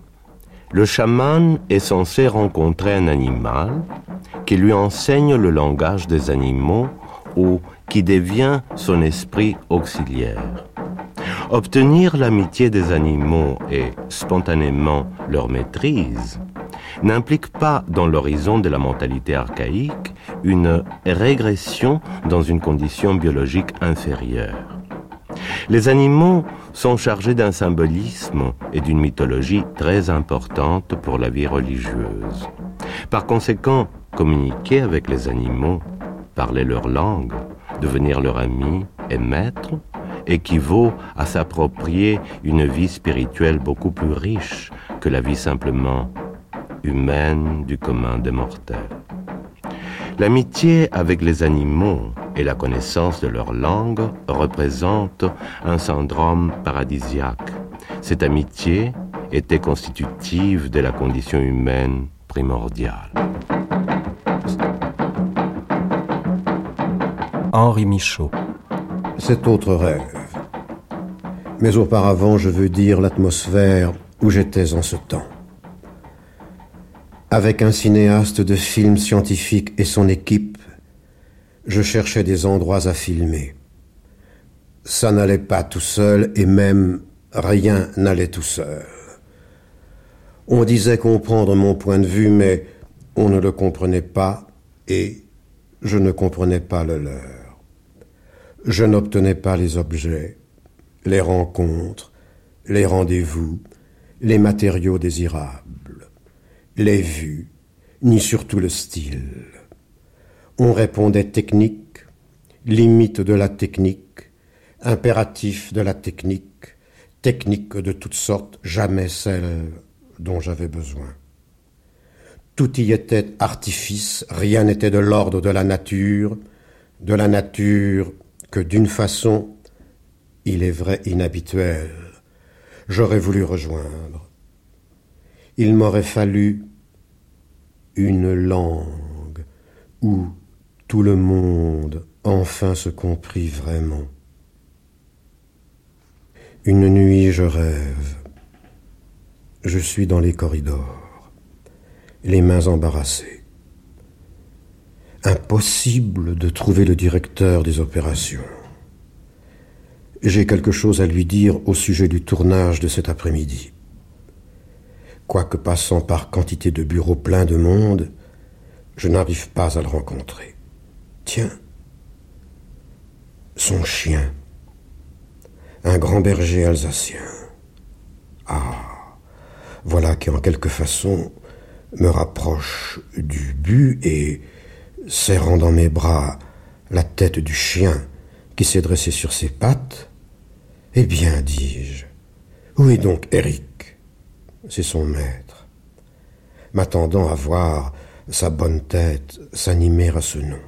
le chaman est censé rencontrer un animal qui lui enseigne le langage des animaux ou qui devient son esprit auxiliaire. Obtenir l'amitié des animaux et spontanément leur maîtrise n'implique pas dans l'horizon de la mentalité archaïque une régression dans une condition biologique inférieure. Les animaux sont chargés d'un symbolisme et d'une mythologie très importante pour la vie religieuse. Par conséquent, communiquer avec les animaux, parler leur langue, devenir leur ami et maître, équivaut à s'approprier une vie spirituelle beaucoup plus riche que la vie simplement humaine du commun des mortels. L'amitié avec les animaux et la connaissance de leur langue représentent un syndrome paradisiaque. Cette amitié était constitutive de la condition humaine primordiale. Henri Michaud. Cet autre rêve. Mais auparavant, je veux dire l'atmosphère où j'étais en ce temps. Avec un cinéaste de films scientifiques et son équipe, je cherchais des endroits à filmer. Ça n'allait pas tout seul et même rien n'allait tout seul. On disait comprendre mon point de vue, mais on ne le comprenait pas et je ne comprenais pas le leur. Je n'obtenais pas les objets, les rencontres, les rendez-vous, les matériaux désirables, les vues, ni surtout le style. On répondait technique, limite de la technique, impératif de la technique, technique de toutes sortes, jamais celle dont j'avais besoin. Tout y était artifice, rien n'était de l'ordre de la nature, de la nature que d'une façon, il est vrai, inhabituelle, j'aurais voulu rejoindre. Il m'aurait fallu une langue où tout le monde enfin se comprit vraiment. Une nuit je rêve. Je suis dans les corridors, les mains embarrassées. Impossible de trouver le directeur des opérations. J'ai quelque chose à lui dire au sujet du tournage de cet après-midi. Quoique passant par quantité de bureaux pleins de monde, je n'arrive pas à le rencontrer. Tiens, son chien, un grand berger alsacien. Ah, voilà qui en quelque façon me rapproche du but et, serrant dans mes bras la tête du chien qui s'est dressé sur ses pattes, eh bien, dis-je, où est donc Eric? C'est son maître. M'attendant à voir sa bonne tête s'animer à ce nom.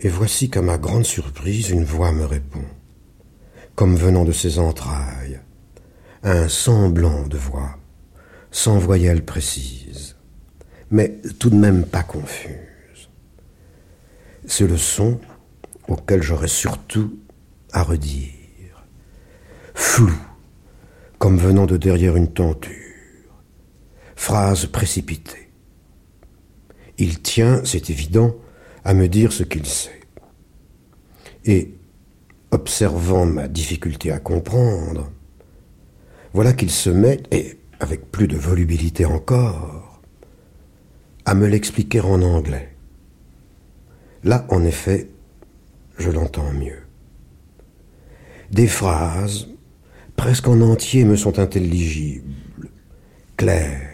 Et voici qu'à ma grande surprise, une voix me répond, comme venant de ses entrailles, un semblant de voix, sans voyelle précise, mais tout de même pas confuse. C'est le son auquel j'aurais surtout à redire, flou, comme venant de derrière une tenture, phrase précipitée. Il tient, c'est évident, à me dire ce qu'il sait. Et, observant ma difficulté à comprendre, voilà qu'il se met, et avec plus de volubilité encore, à me l'expliquer en anglais. Là, en effet, je l'entends mieux. Des phrases, presque en entier, me sont intelligibles, claires,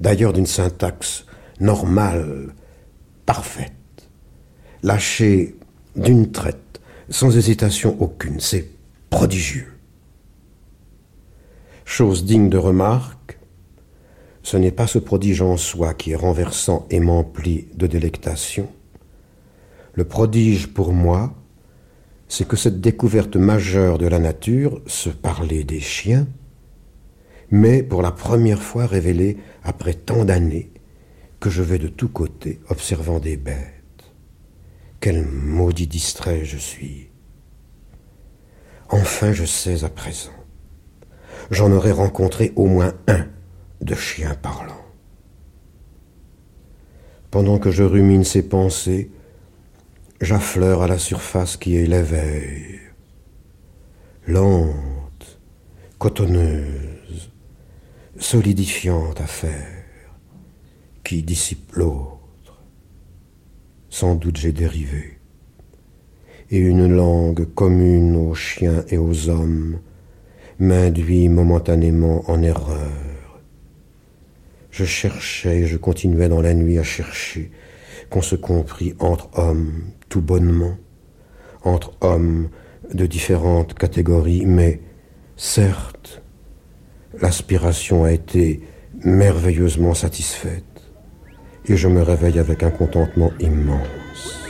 d'ailleurs d'une syntaxe normale, parfaite, lâchée d'une traite, sans hésitation aucune. C'est prodigieux. Chose digne de remarque, ce n'est pas ce prodige en soi qui est renversant et m'emplit de délectation. Le prodige pour moi, c'est que cette découverte majeure de la nature, se parler des chiens, m'est pour la première fois révélée après tant d'années que je vais de tous côtés observant des bêtes. Quel maudit distrait je suis. Enfin je sais à présent j'en aurais rencontré au moins un de chien parlant. Pendant que je rumine ces pensées, j'affleure à la surface qui est l'éveil, lente, cotonneuse, solidifiante affaire, qui dissipe l'autre. Sans doute j'ai dérivé, et une langue commune aux chiens et aux hommes m'induit momentanément en erreur. Je cherchais et je continuais dans la nuit à chercher qu'on se comprit entre hommes tout bonnement, entre hommes de différentes catégories, mais certes, l'aspiration a été merveilleusement satisfaite et je me réveille avec un contentement immense.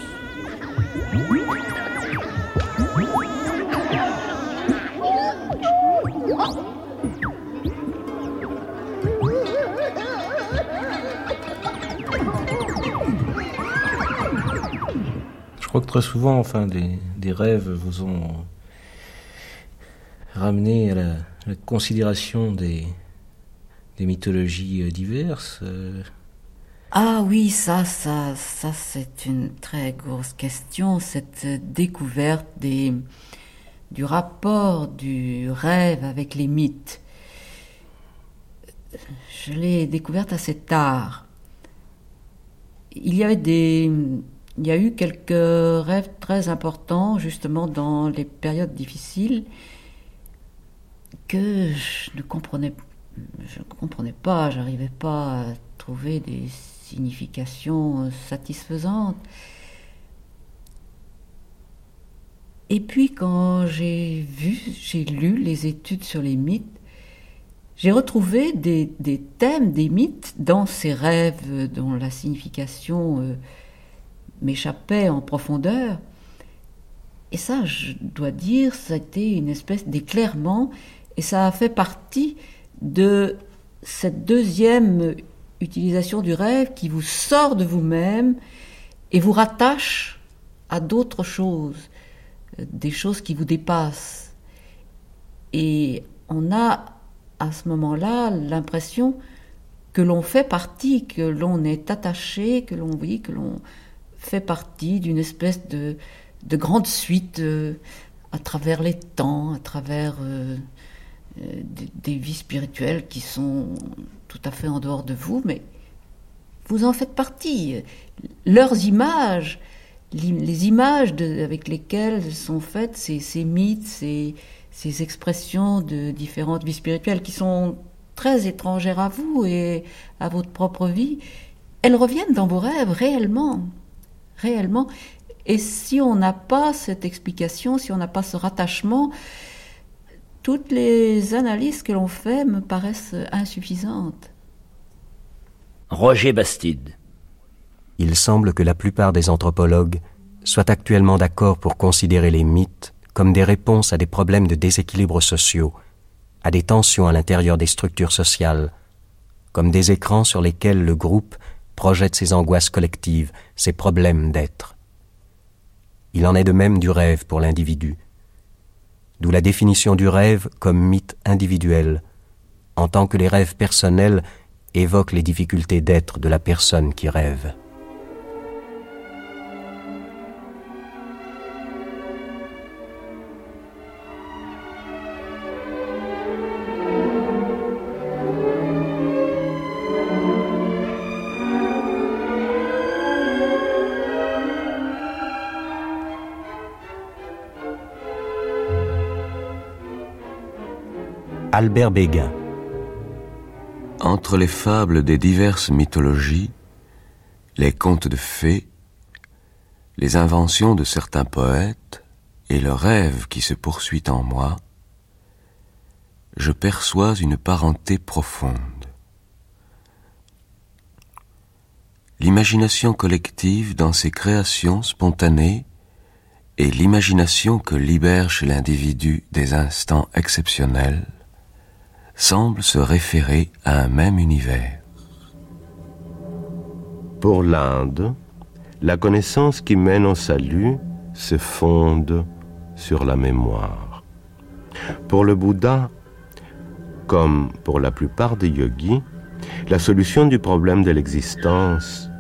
Crois que très souvent, enfin, des, rêves vous ont ramené à la, considération des, mythologies euh, diverses. Euh. Ah oui, ça, ça, ça, c'est une très grosse question, cette découverte des, du rapport du rêve avec les mythes. Je l'ai découverte assez tard. Il y avait des, il y a eu quelques rêves très importants, justement, dans les périodes difficiles, que je ne comprenais, je pas, j'arrivais pas à trouver des significations satisfaisantes. Et puis quand j'ai vu, j'ai lu les études sur les mythes, j'ai retrouvé des, des, thèmes, des mythes dans ces rêves dont la signification euh, m'échappait en profondeur. Et ça, je dois dire, ça a été une espèce d'éclairement, et ça a fait partie de cette deuxième utilisation du rêve qui vous sort de vous-même et vous rattache à d'autres choses, des choses qui vous dépassent. Et on a à ce moment-là l'impression que l'on fait partie, que l'on est attaché, que l'on vit, que l'on fait partie d'une espèce de, de, grande suite euh, à travers les temps, à travers euh, euh, des, vies spirituelles qui sont tout à fait en dehors de vous, mais vous en faites partie. Leurs images, les images avec lesquelles sont faites ces, ces mythes, ces, ces expressions de différentes vies spirituelles qui sont très étrangères à vous et à votre propre vie, elles reviennent dans vos rêves réellement réellement. Et si on n'a pas cette explication, si on n'a pas ce rattachement, toutes les analyses que l'on fait me paraissent insuffisantes. Roger Bastide. Il semble que la plupart des anthropologues soient actuellement d'accord pour considérer les mythes comme des réponses à des problèmes de déséquilibre sociaux, à des tensions à l'intérieur des structures sociales, comme des écrans sur lesquels le groupe projette ses angoisses collectives, ses problèmes d'être. Il en est de même du rêve pour l'individu, d'où la définition du rêve comme mythe individuel, en tant que les rêves personnels évoquent les difficultés d'être de la personne qui rêve. Albert Béguin. Entre les fables des diverses mythologies, les contes de fées, les inventions de certains poètes et le rêve qui se poursuit en moi, je perçois une parenté profonde. L'imagination collective dans ses créations spontanées et l'imagination que libère chez l'individu des instants exceptionnels semble se référer à un même univers. Pour l'Inde, la connaissance qui mène au salut se fonde sur la mémoire. Pour le Bouddha, comme pour la plupart des yogis, la solution du problème de l'existence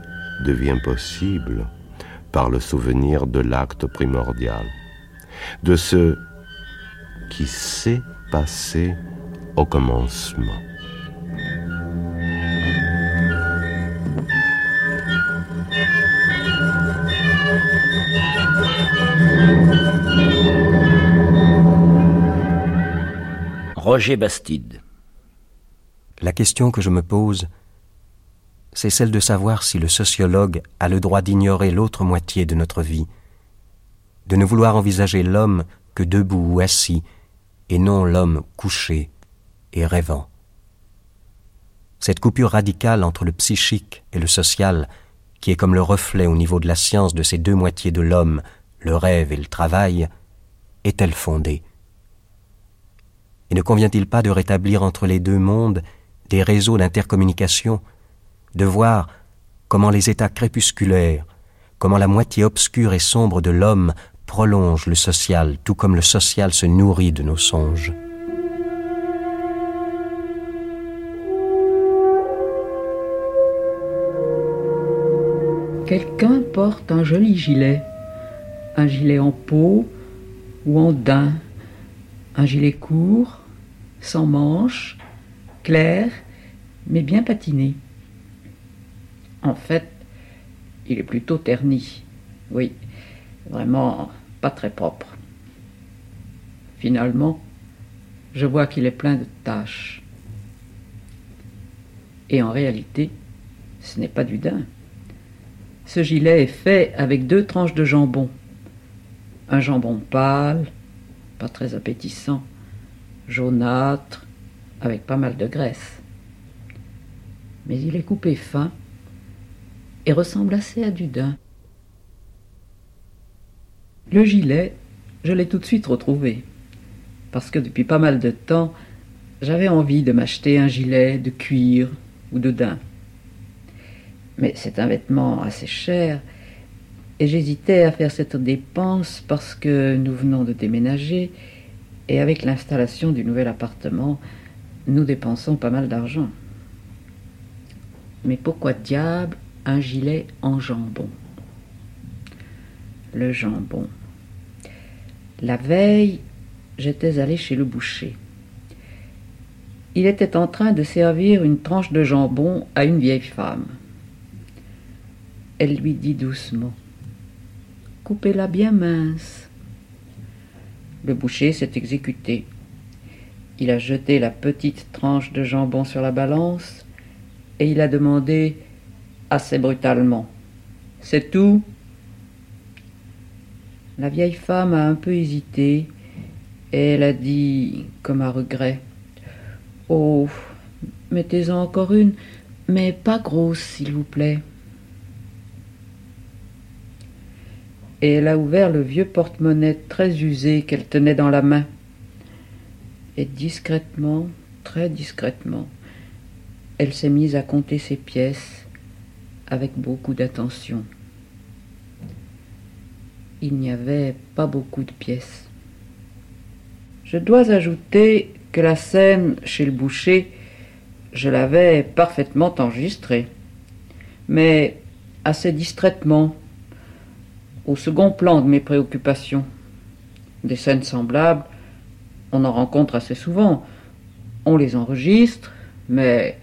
devient possible par le souvenir de l'acte primordial, de ce qui s'est passé au commencement. Roger Bastide. La question que je me pose, c'est celle de savoir si le sociologue a le droit d'ignorer l'autre moitié de notre vie, de ne vouloir envisager l'homme que debout ou assis, et non l'homme couché, et rêvant. Cette coupure radicale entre le psychique et le social, qui est comme le reflet au niveau de la science de ces deux moitiés de l'homme, le rêve et le travail, est-elle fondée? Et ne convient-il pas de rétablir entre les deux mondes des réseaux d'intercommunication, de voir comment les états crépusculaires, comment la moitié obscure et sombre de l'homme prolonge le social, tout comme le social se nourrit de nos songes? Quelqu'un porte un joli gilet, un gilet en peau ou en daim, un gilet court, sans manches, clair, mais bien patiné. En fait, il est plutôt terni. Oui, vraiment pas très propre. Finalement, je vois qu'il est plein de taches. Et en réalité, ce n'est pas du daim. Ce gilet est fait avec deux tranches de jambon. Un jambon pâle, pas très appétissant, jaunâtre, avec pas mal de graisse. Mais il est coupé fin et ressemble assez à du daim. Le gilet, je l'ai tout de suite retrouvé, parce que depuis pas mal de temps, j'avais envie de m'acheter un gilet de cuir ou de daim. Mais c'est un vêtement assez cher, et j'hésitais à faire cette dépense parce que nous venons de déménager, et avec l'installation du nouvel appartement, nous dépensons pas mal d'argent. Mais pourquoi diable un gilet en jambon? Le jambon. La veille, j'étais allé chez le boucher. Il était en train de servir une tranche de jambon à une vieille femme. Elle lui dit doucement Coupez-la bien mince. Le boucher s'est exécuté. Il a jeté la petite tranche de jambon sur la balance et il a demandé assez brutalement C'est tout La vieille femme a un peu hésité et elle a dit, comme à regret Oh, mettez-en encore une, mais pas grosse, s'il vous plaît. Et elle a ouvert le vieux porte-monnaie très usé qu'elle tenait dans la main. Et discrètement, très discrètement, elle s'est mise à compter ses pièces avec beaucoup d'attention. Il n'y avait pas beaucoup de pièces. Je dois ajouter que la scène chez le boucher, je l'avais parfaitement enregistrée, mais assez distraitement, au second plan de mes préoccupations. Des scènes semblables, on en rencontre assez souvent. On les enregistre, mais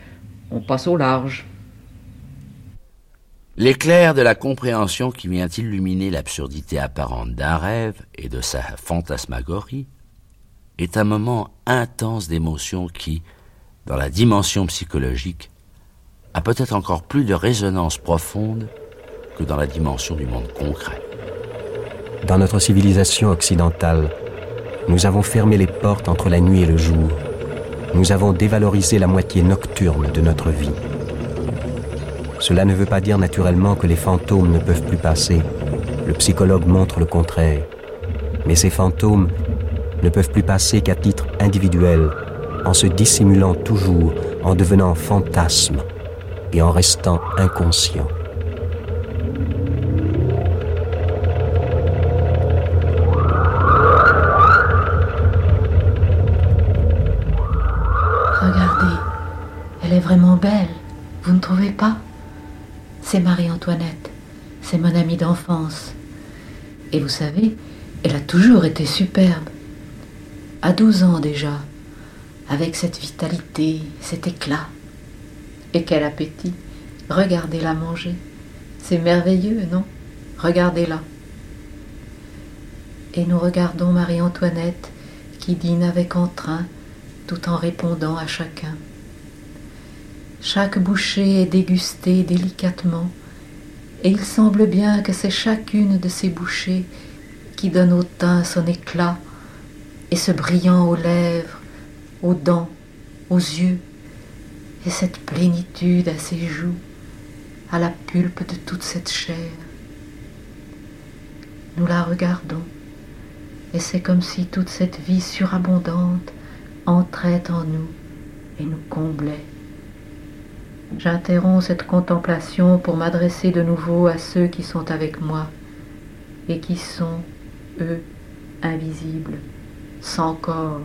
on passe au large. L'éclair de la compréhension qui vient illuminer l'absurdité apparente d'un rêve et de sa fantasmagorie est un moment intense d'émotion qui, dans la dimension psychologique, a peut-être encore plus de résonance profonde que dans la dimension du monde concret. Dans notre civilisation occidentale, nous avons fermé les portes entre la nuit et le jour. Nous avons dévalorisé la moitié nocturne de notre vie. Cela ne veut pas dire naturellement que les fantômes ne peuvent plus passer. Le psychologue montre le contraire. Mais ces fantômes ne peuvent plus passer qu'à titre individuel, en se dissimulant toujours, en devenant fantasmes et en restant inconscients. Vraiment belle, vous ne trouvez pas? C'est Marie-Antoinette, c'est mon amie d'enfance. Et vous savez, elle a toujours été superbe. À 12 ans déjà, avec cette vitalité, cet éclat. Et quel appétit Regardez-la manger. C'est merveilleux, non? Regardez-la. Et nous regardons Marie-Antoinette qui dîne avec entrain tout en répondant à chacun. Chaque bouchée est dégustée délicatement, et il semble bien que c'est chacune de ces bouchées qui donne au teint son éclat et ce brillant aux lèvres, aux dents, aux yeux, et cette plénitude à ses joues, à la pulpe de toute cette chair. Nous la regardons, et c'est comme si toute cette vie surabondante entrait en nous et nous comblait. J'interromps cette contemplation pour m'adresser de nouveau à ceux qui sont avec moi et qui sont, eux, invisibles, sans corps,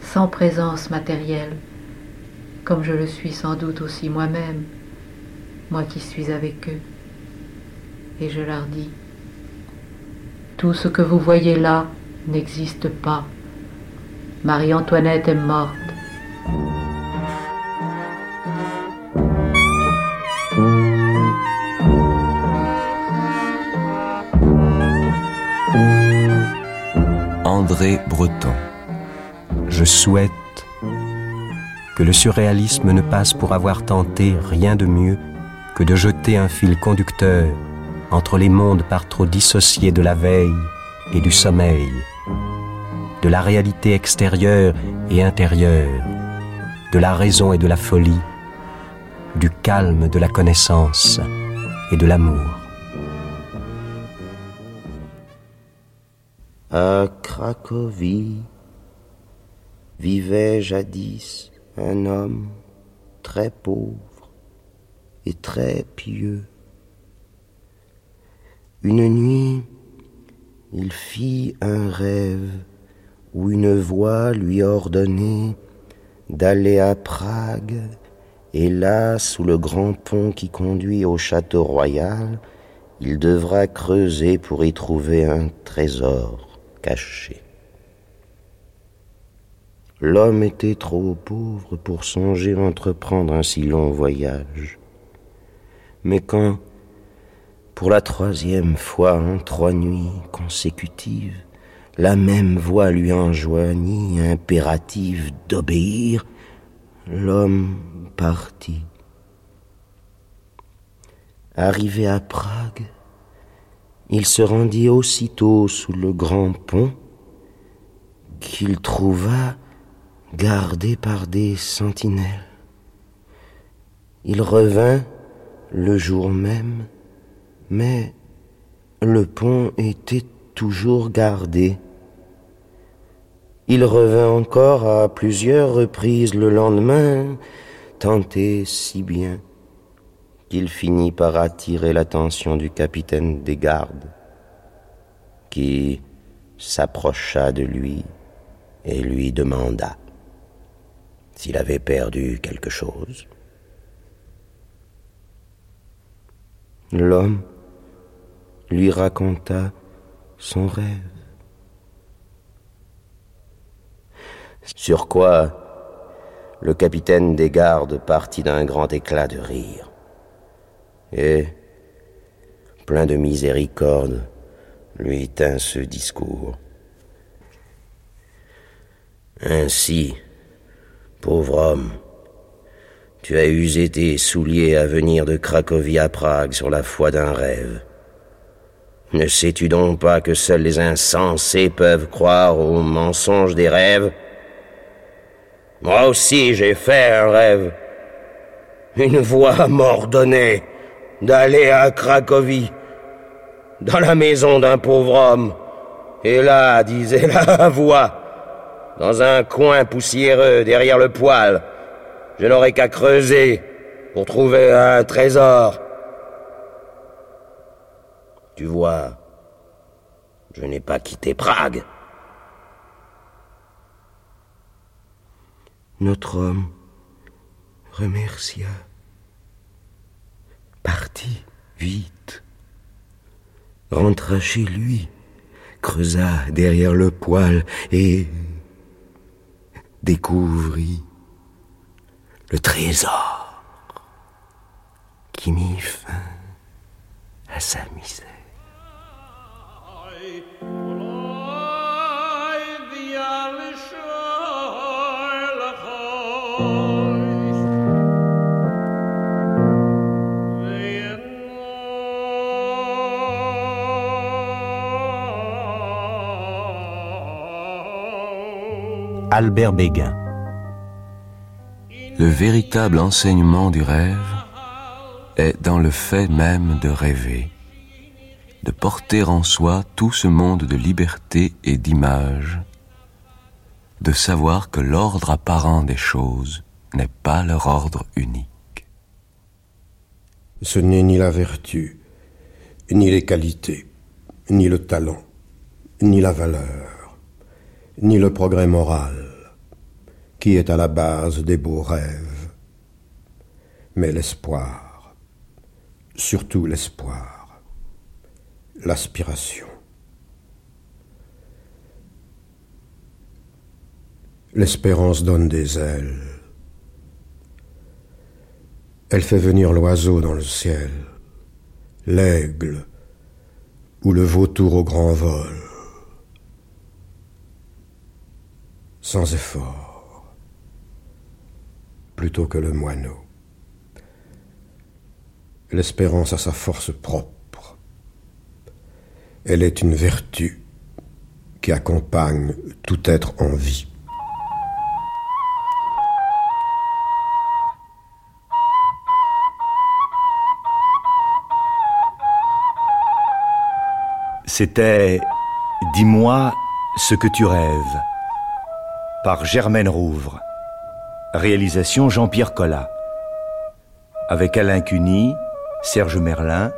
sans présence matérielle, comme je le suis sans doute aussi moi-même, moi qui suis avec eux. Et je leur dis, tout ce que vous voyez là n'existe pas. Marie-Antoinette est morte. Je souhaite que le surréalisme ne passe pour avoir tenté rien de mieux que de jeter un fil conducteur entre les mondes par trop dissociés de la veille et du sommeil, de la réalité extérieure et intérieure, de la raison et de la folie, du calme de la connaissance et de l'amour. À Vivait jadis un homme très pauvre et très pieux. Une nuit, il fit un rêve où une voix lui ordonnait d'aller à Prague et là, sous le grand pont qui conduit au château royal, il devra creuser pour y trouver un trésor L'homme était trop pauvre pour songer entreprendre un si long voyage. Mais quand, pour la troisième fois en trois nuits consécutives, la même voix lui enjoignit impérative d'obéir, l'homme partit. Arrivé à Prague, il se rendit aussitôt sous le grand pont qu'il trouva gardé par des sentinelles. Il revint le jour même, mais le pont était toujours gardé. Il revint encore à plusieurs reprises le lendemain, tenté si bien qu'il finit par attirer l'attention du capitaine des gardes, qui s'approcha de lui et lui demanda s'il avait perdu quelque chose. L'homme lui raconta son rêve. Sur quoi le capitaine des gardes partit d'un grand éclat de rire. Et, plein de miséricorde, lui tint ce discours. Ainsi, pauvre homme, tu as usé tes souliers à venir de Cracovie à Prague sur la foi d'un rêve. Ne sais-tu donc pas que seuls les insensés peuvent croire aux mensonges des rêves? Moi aussi j'ai fait un rêve. Une voix m'ordonnait d'aller à Cracovie, dans la maison d'un pauvre homme. Et là, disait la voix, dans un coin poussiéreux derrière le poêle, je n'aurais qu'à creuser pour trouver un trésor. Tu vois, je n'ai pas quitté Prague. Notre homme remercia, partit vite, rentra chez lui, creusa derrière le poêle et découvrit le trésor qui mit fin à sa misère. Albert Béguin. Le véritable enseignement du rêve est dans le fait même de rêver, de porter en soi tout ce monde de liberté et d'image, de savoir que l'ordre apparent des choses n'est pas leur ordre unique. Ce n'est ni la vertu, ni les qualités, ni le talent, ni la valeur ni le progrès moral, qui est à la base des beaux rêves, mais l'espoir, surtout l'espoir, l'aspiration. L'espérance donne des ailes. Elle fait venir l'oiseau dans le ciel, l'aigle ou le vautour au grand vol. sans effort, plutôt que le moineau. L'espérance a sa force propre. Elle est une vertu qui accompagne tout être en vie. C'était Dis-moi ce que tu rêves par Germaine Rouvre. Réalisation Jean-Pierre Collat. Avec Alain Cuny, Serge Merlin,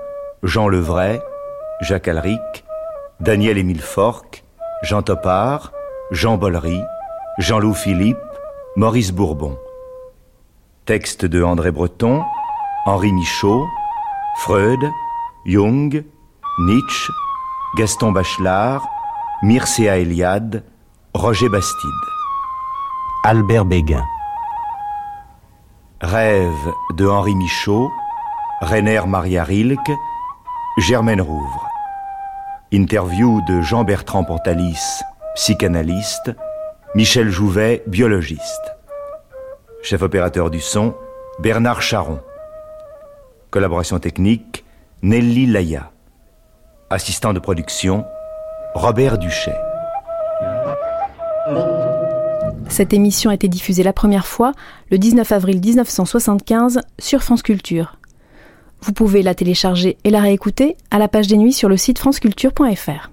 Jean Levray, Jacques Alric, Daniel-Émile Forck, Jean Topard, Jean Bollery, Jean-Loup Philippe, Maurice Bourbon. Texte de André Breton, Henri Michaud, Freud, Jung, Nietzsche, Gaston Bachelard, Mircea Eliade, Roger Bastide. Albert Béguin. Rêve de Henri Michaud, Rainer Maria Rilke, Germaine Rouvre. Interview de Jean-Bertrand Pontalis, psychanalyste, Michel Jouvet, biologiste. Chef opérateur du son, Bernard Charon. Collaboration technique, Nelly Laya. Assistant de production, Robert Duchet. Cette émission a été diffusée la première fois le 19 avril 1975 sur France Culture. Vous pouvez la télécharger et la réécouter à la page des nuits sur le site franceculture.fr.